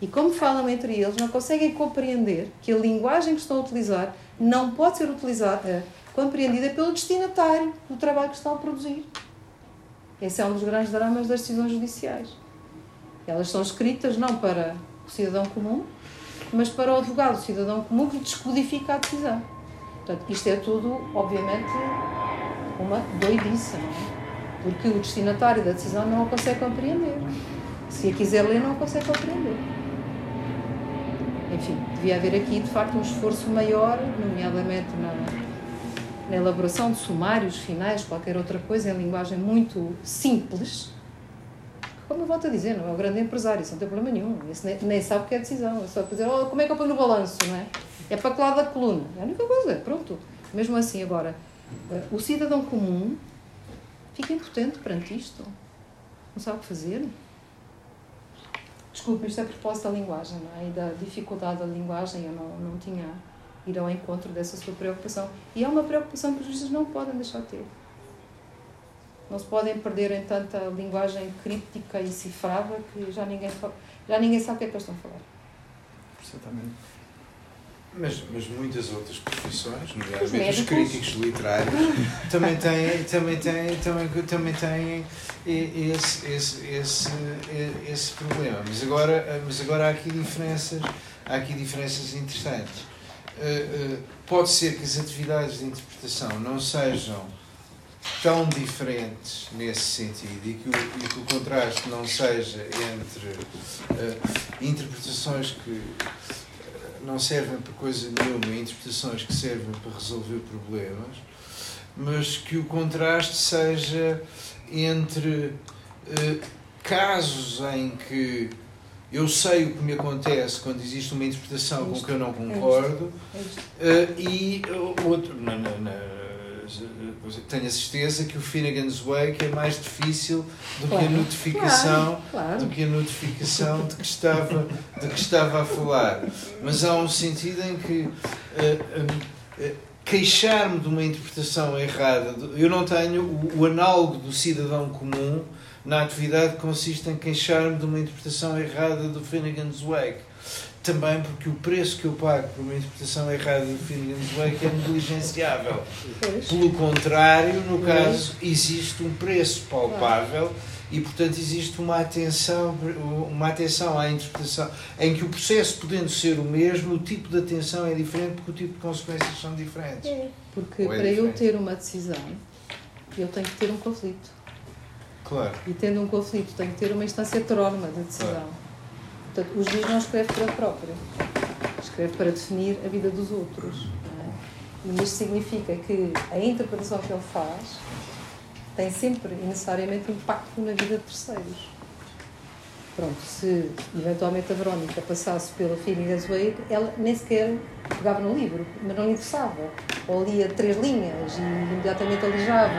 E como falam entre eles, não conseguem compreender que a linguagem que estão a utilizar não pode ser utilizada, compreendida pelo destinatário do trabalho que estão a produzir. Esse é um dos grandes dramas das decisões judiciais. Elas são escritas não para o cidadão comum, mas para o advogado cidadão comum que descodifica a decisão. Portanto, isto é tudo, obviamente, uma doidice, não é? Porque o destinatário da decisão não a consegue compreender. Se a quiser ler, não a consegue compreender. Enfim, devia haver aqui, de facto, um esforço maior, nomeadamente na, na elaboração de sumários finais, qualquer outra coisa, em linguagem muito simples, como eu volto a dizer, não é o grande empresário, isso não tem problema nenhum. Nem, nem sabe o que é decisão. É só dizer, oh, como é que eu ponho no balanço, não é? É para que lado da coluna. É a única coisa, pronto. Mesmo assim, agora, eh, o cidadão comum fica impotente perante isto. Não sabe o que fazer. Desculpe, isto é a propósito da linguagem, não é? E da dificuldade da linguagem, eu não, não tinha ir ao encontro dessa sua preocupação. E é uma preocupação que os juízes não podem deixar de ter. Não se podem perder em tanta linguagem críptica e cifrada que já ninguém, já ninguém sabe o que é que eles estão a falar. Absolutamente. Mas, mas muitas outras profissões, nomeadamente os, os críticos literários, também têm, também têm, também, também têm esse, esse, esse, esse problema. Mas agora, mas agora há aqui diferenças, há aqui diferenças interessantes. Uh, uh, pode ser que as atividades de interpretação não sejam tão diferentes nesse sentido e que o, e que o contraste não seja entre uh, interpretações que não servem para coisa nenhuma interpretações que servem para resolver problemas, mas que o contraste seja entre uh, casos em que eu sei o que me acontece quando existe uma interpretação com que eu não concordo e outro. Na, na, na, tenho a certeza que o Finnegan's Wake é mais difícil do claro, que a notificação claro, do que a notificação de que estava de que estava a falar. Mas há um sentido em que uh, queixar-me de uma interpretação errada eu não tenho o, o análogo do cidadão comum na atividade consiste em queixar-me de uma interpretação errada do Finnegan's Wake também porque o preço que eu pago por uma interpretação errada do Finnegan's Wake é negligenciável. Pelo contrário, no caso, existe um preço palpável e, portanto, existe uma atenção, uma atenção à interpretação, em que o processo, podendo ser o mesmo, o tipo de atenção é diferente porque o tipo de consequências são diferentes. É, porque é para diferente. eu ter uma decisão, eu tenho que ter um conflito. Claro. E tendo um conflito, tenho que ter uma instância heterónoma de decisão. Claro. Portanto, o juiz não escreve para ele próprio, escreve para definir a vida dos outros. É? E isto significa que a interpretação que ele faz tem sempre e necessariamente impacto na vida de terceiros. Pronto, se eventualmente a Verónica passasse pela filha Wake, ela nem sequer pegava no livro, mas não lhe interessava. Ou lia três linhas e imediatamente alijava.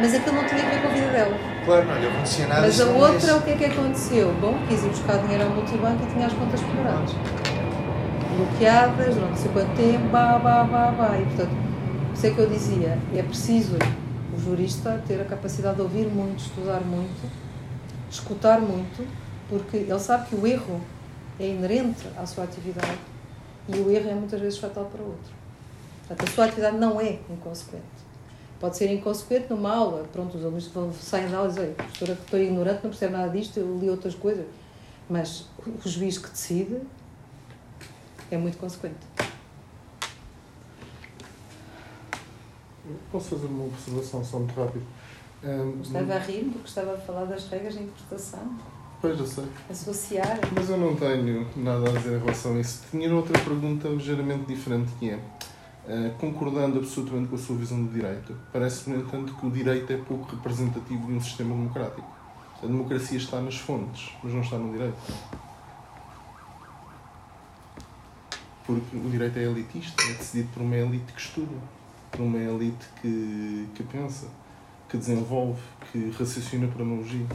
Mas aquilo não tinha a ver com a vida dela. Claro, não lhe acontecia nada. Mas a outra, o que é que aconteceu? Bom, quis ir buscar dinheiro ao multibanco e tinha as contas quebradas. Bloqueadas, não sei quanto tempo, bá, bá, bá, bá. E portanto, isso é que eu dizia, é preciso o jurista ter a capacidade de ouvir muito, estudar muito, escutar muito porque ele sabe que o erro é inerente à sua atividade e o erro é muitas vezes fatal para o outro. Portanto, a sua atividade não é inconsequente. Pode ser inconsequente numa aula, pronto, os alunos vão, saem da aula e dizem, professora, estou ignorante, não percebo nada disto, eu li outras coisas. Mas o juiz que decide é muito consequente. Posso fazer uma observação só muito rápido? Um, Estava a rir porque estava a falar das regras de interpretação. Pois, eu sei. Associar. Mas eu não tenho nada a dizer em relação a isso. Tinha outra pergunta ligeiramente diferente que é, uh, concordando absolutamente com a sua visão do direito, parece-me, no entanto, que o direito é pouco representativo de um sistema democrático. A democracia está nas fontes, mas não está no direito. Porque o direito é elitista, é decidido por uma elite que estuda, por uma elite que, que pensa, que desenvolve, que raciocina por analogia.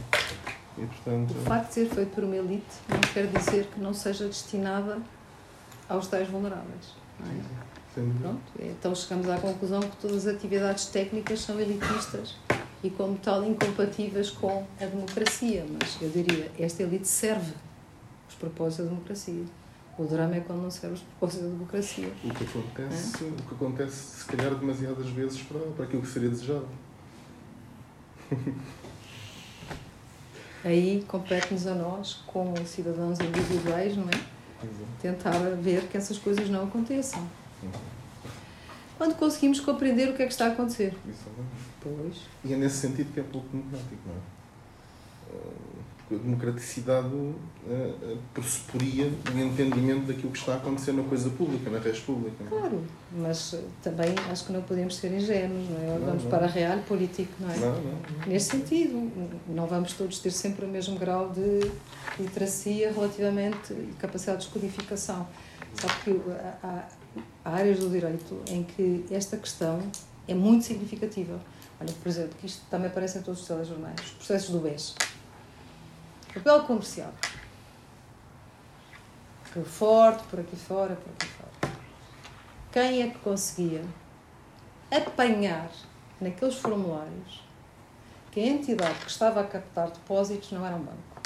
E, portanto, o facto de ser feito por uma elite não quer dizer que não seja destinada aos tais vulneráveis. Não é? Pronto, então chegamos à conclusão que todas as atividades técnicas são elitistas e, como tal, incompatíveis com a democracia. Mas eu diria, esta elite serve os propósitos da democracia. O drama é quando não serve os propósitos da democracia. O que acontece, é? o que acontece se calhar, demasiadas vezes para, para aquilo que seria desejado. Aí compete-nos a nós, como cidadãos individuais, não é? Tentar ver que essas coisas não aconteçam. Quando conseguimos compreender o que é que está a acontecer. Pois. E é nesse sentido que é pouco democrático, não é? Porque a democraticidade uh, pressuporia o entendimento daquilo que está a acontecer na coisa pública, na res pública. É? Claro, mas uh, também acho que não podemos ser ingênuos, não é? Não, vamos não. para a real político, não é? Não, Nesse sentido, não vamos todos ter sempre o mesmo grau de literacia relativamente e capacidade de descodificação. Sabe que há, há áreas do direito em que esta questão é muito significativa. Olha, por exemplo, que isto também aparece em todos os telejornais, os processos do BES. Papel comercial. Por forte, por aqui fora, por aqui fora. Quem é que conseguia apanhar naqueles formulários que a entidade que estava a captar depósitos não era um banco?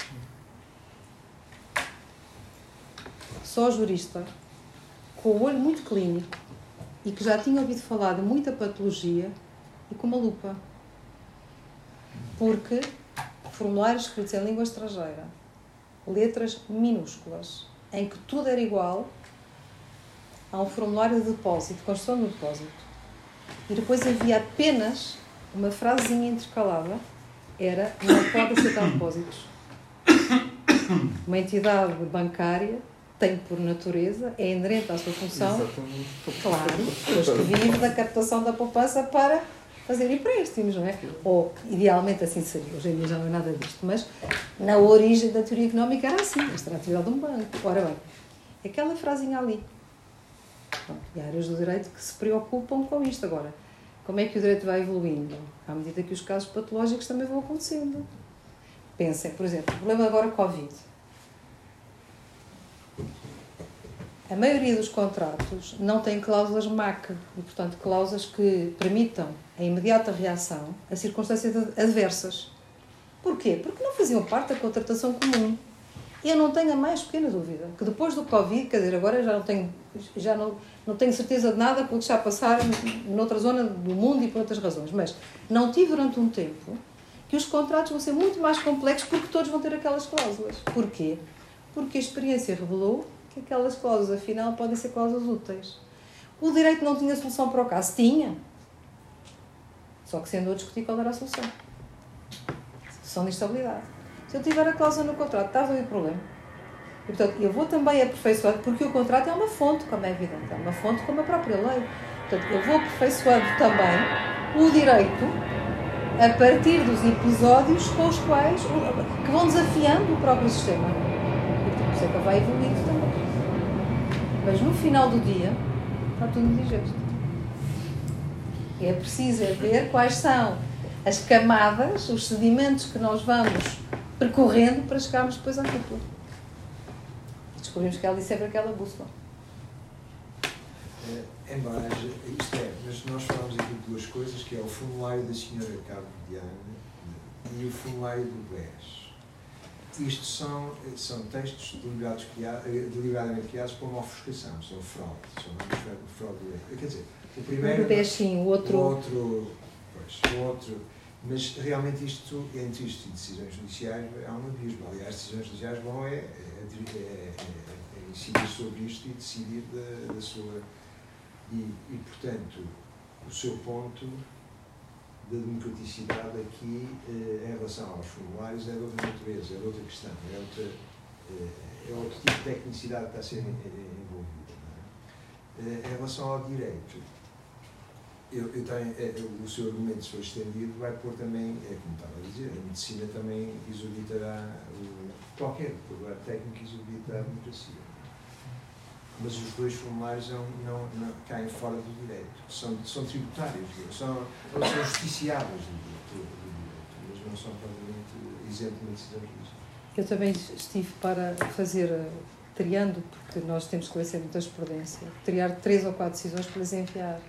Só o jurista, com o olho muito clínico e que já tinha ouvido falar de muita patologia e com uma lupa. Porque formulários escritos em língua estrangeira, letras minúsculas, em que tudo era igual, há um formulário de depósito, construção do depósito. E depois havia apenas uma frasezinha intercalada, era não pode aceitar depósitos. Uma entidade bancária tem por natureza, é inerente à sua função, Exatamente. claro, pois que vive da captação da poupança para fazer empréstimos, não é? Ou, idealmente, assim seria. Hoje em dia já não é nada disto. Mas, na origem da teoria económica era assim. Esta era a atividade de um banco. Ora bem, aquela frasinha ali. E há áreas do direito que se preocupam com isto. Agora, como é que o direito vai evoluindo? À medida que os casos patológicos também vão acontecendo. Pensem, por exemplo, o problema agora Covid. A maioria dos contratos não tem cláusulas MAC, e, portanto, cláusulas que permitam a imediata reação a circunstâncias adversas. Porquê? Porque não faziam parte da contratação comum. Eu não tenho a mais pequena dúvida que depois do Covid, quer dizer, agora já não tenho, já não, não tenho certeza de nada por deixar passar noutra zona do mundo e por outras razões, mas não tive durante um tempo que os contratos vão ser muito mais complexos porque todos vão ter aquelas cláusulas. Porquê? Porque a experiência revelou que aquelas cláusulas, afinal, podem ser cláusulas úteis. O direito não tinha solução para o caso? Tinha. Só que sendo a discutir qual era a solução. Solução de instabilidade. Se eu tiver a cláusula no contrato, está a o problema. E, portanto, eu vou também aperfeiçoando, porque o contrato é uma fonte, como é evidente, é uma fonte como a própria lei. Portanto, eu vou aperfeiçoando também o direito a partir dos episódios com os quais, que vão desafiando o próprio sistema. E, portanto, isso é que vai evoluindo também. Mas no final do dia, está tudo indigesto. É preciso é ver quais são as camadas, os sedimentos que nós vamos percorrendo para chegarmos depois à cúpula. Descobrimos que ela disse sempre aquela bússola. É, embora isto é, mas nós falamos aqui de duas coisas, que é o formulário da senhora Cabo Diana e o formulário do BES isto são, são textos deliberadamente criados por uma ofuscação, são fraude, são fraude. Quer dizer, o primeiro. O sim, o outro. O outro, pois, o outro Mas realmente isto, entre isto e decisões judiciais, há um abismo. Aliás, decisões judiciais vão é, é, é, é, é incidir sobre isto e decidir da, da sua. E, e, portanto, o seu ponto da democraticidade aqui eh, em relação aos formulários é de outra natureza, é de outra questão, é, outra, eh, é outro tipo de tecnicidade que está a ser envolvida. É? Eh, em relação ao direito, eu, eu tenho, é, o seu argumento, se for estendido, vai pôr também, é como estava a dizer, a medicina também exorbitará, qualquer problema técnico exorbita a democracia. Mas os dois formulários não, não, não, caem fora do direito, são, são tributários, são, são justiciáveis do, do, do direito, mas não são propriamente isentos de decisão judicial. Eu também estive para fazer, triando, porque nós temos que conhecer muita jurisprudência, triar três ou quatro decisões para les enviar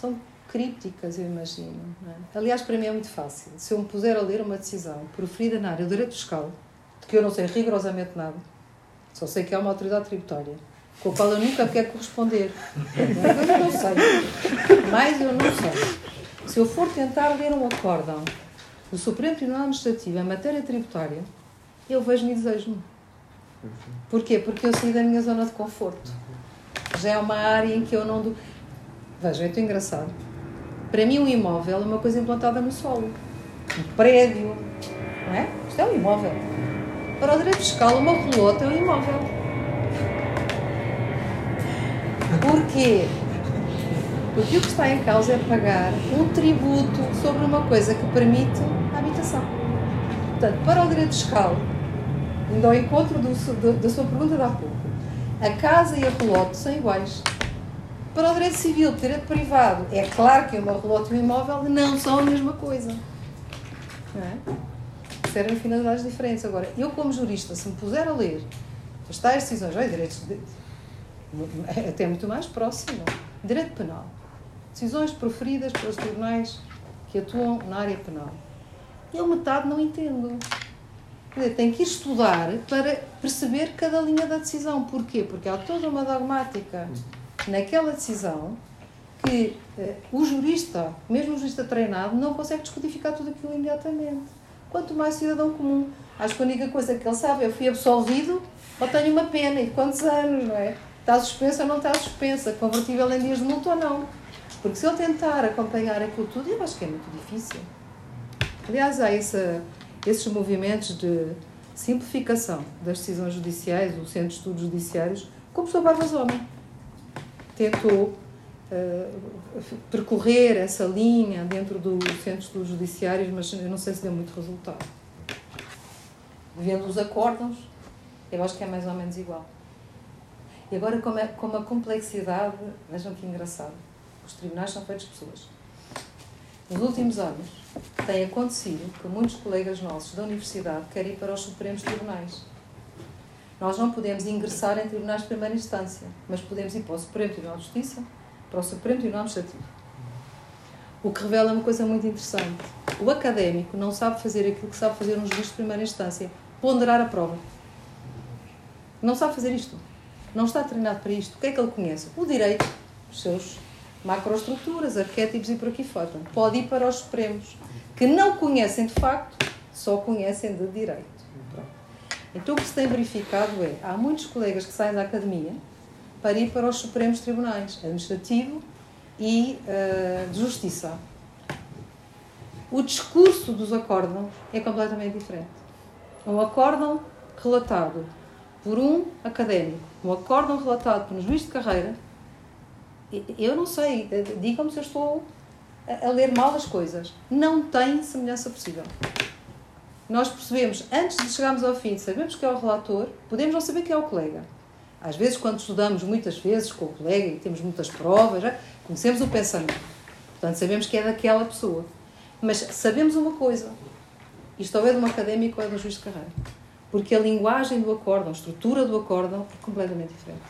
são crípticas, eu imagino. É? Aliás, para mim é muito fácil. Se eu me puser a ler uma decisão proferida na área do direito fiscal, de que eu não sei rigorosamente nada, só sei que é uma autoridade tributária, com a qual eu nunca quero corresponder. Mas eu não sei. Mas eu não sei. Se eu for tentar ler um acórdão do Supremo Tribunal Administrativo em matéria tributária, eu vejo-me e desejo-me. Porquê? Porque eu saí da minha zona de conforto. Já é uma área em que eu não. Vejam, é tão engraçado. Para mim, um imóvel é uma coisa implantada no solo. Um prédio, não é? Isto é um imóvel. Para o direito fiscal, uma relota é um imóvel. Porquê? Porque o que está em causa é pagar um tributo sobre uma coisa que permite a habitação. Portanto, para o direito fiscal, indo ao encontro do, do, da sua pergunta de há pouco, a casa e a relote são iguais. Para o direito civil, direito privado, é claro que uma relógio e um imóvel não são a mesma coisa. Não é? Servem finalidades diferentes. Agora, eu como jurista, se me puser a ler as tais decisões, olha, direitos de, até muito mais próximo, direito penal, decisões proferidas pelos tribunais que atuam na área penal. Eu metade não entendo. Tenho que estudar para perceber cada linha da decisão. Porquê? Porque há toda uma dogmática naquela decisão que uh, o jurista, mesmo o jurista treinado, não consegue descodificar tudo aquilo imediatamente. Quanto mais cidadão comum. Acho que a única coisa que ele sabe é eu fui absolvido ou tenho uma pena e quantos anos, não é? Está suspensa ou não está suspensa, convertível em dias de multa ou não. Porque se ele tentar acompanhar aquilo tudo, eu acho que é muito difícil. Aliás, há essa, esses movimentos de simplificação das decisões judiciais, o Centro de Estudos Judiciários, começou Barbas Homem tentou uh, percorrer essa linha dentro dos centros dos judiciários, mas eu não sei se deu muito resultado. Vendo os acórdãos, eu acho que é mais ou menos igual. E agora, como, é, como a complexidade, vejam que engraçado, os tribunais são feitos de pessoas. Nos últimos anos, tem acontecido que muitos colegas nossos da universidade querem ir para os Supremos Tribunais nós não podemos ingressar em tribunais de primeira instância, mas podemos ir para o Supremo Tribunal de Justiça, para o Supremo Tribunal Administrativo. O que revela uma coisa muito interessante. O académico não sabe fazer aquilo que sabe fazer um juiz de primeira instância, ponderar a prova. Não sabe fazer isto. Não está treinado para isto. O que é que ele conhece? O direito, os seus macroestruturas, arquétipos e por aqui fora. Pode ir para os Supremos, que não conhecem de facto, só conhecem de direito. Então, o que se tem verificado é há muitos colegas que saem da academia para ir para os Supremos Tribunais, administrativo e uh, de justiça. O discurso dos acórdãos é completamente diferente. Um acórdão relatado por um académico, um acórdão relatado por um juiz de carreira, eu não sei, eh, digam-me se eu estou a ler mal as coisas. Não tem semelhança possível nós percebemos, antes de chegarmos ao fim, sabemos que é o relator, podemos não saber que é o colega. Às vezes, quando estudamos muitas vezes com o colega e temos muitas provas, já, conhecemos o pensamento. Portanto, sabemos que é daquela pessoa. Mas sabemos uma coisa: isto ou é de um académico ou é de um juiz de carreira. Porque a linguagem do acórdão, a estrutura do acórdão é completamente diferente.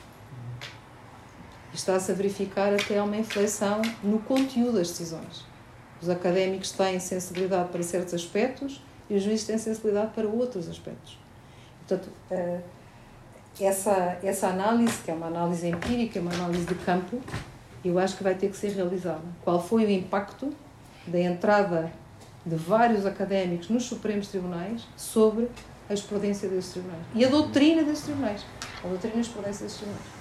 Está-se a verificar até uma inflexão no conteúdo das decisões. Os académicos têm sensibilidade para certos aspectos e os juízes têm sensibilidade para outros aspectos. Portanto, eh, essa, essa análise, que é uma análise empírica, é uma análise de campo, eu acho que vai ter que ser realizada. Qual foi o impacto da entrada de vários académicos nos Supremos Tribunais sobre a jurisprudência desses tribunais e a doutrina desses tribunais? A doutrina e a jurisprudência desses tribunais.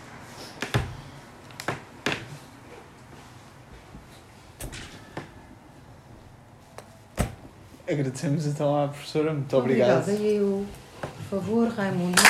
Agradecemos então à professora. Muito obrigado. Obrigada eu. Por favor, Raimundo.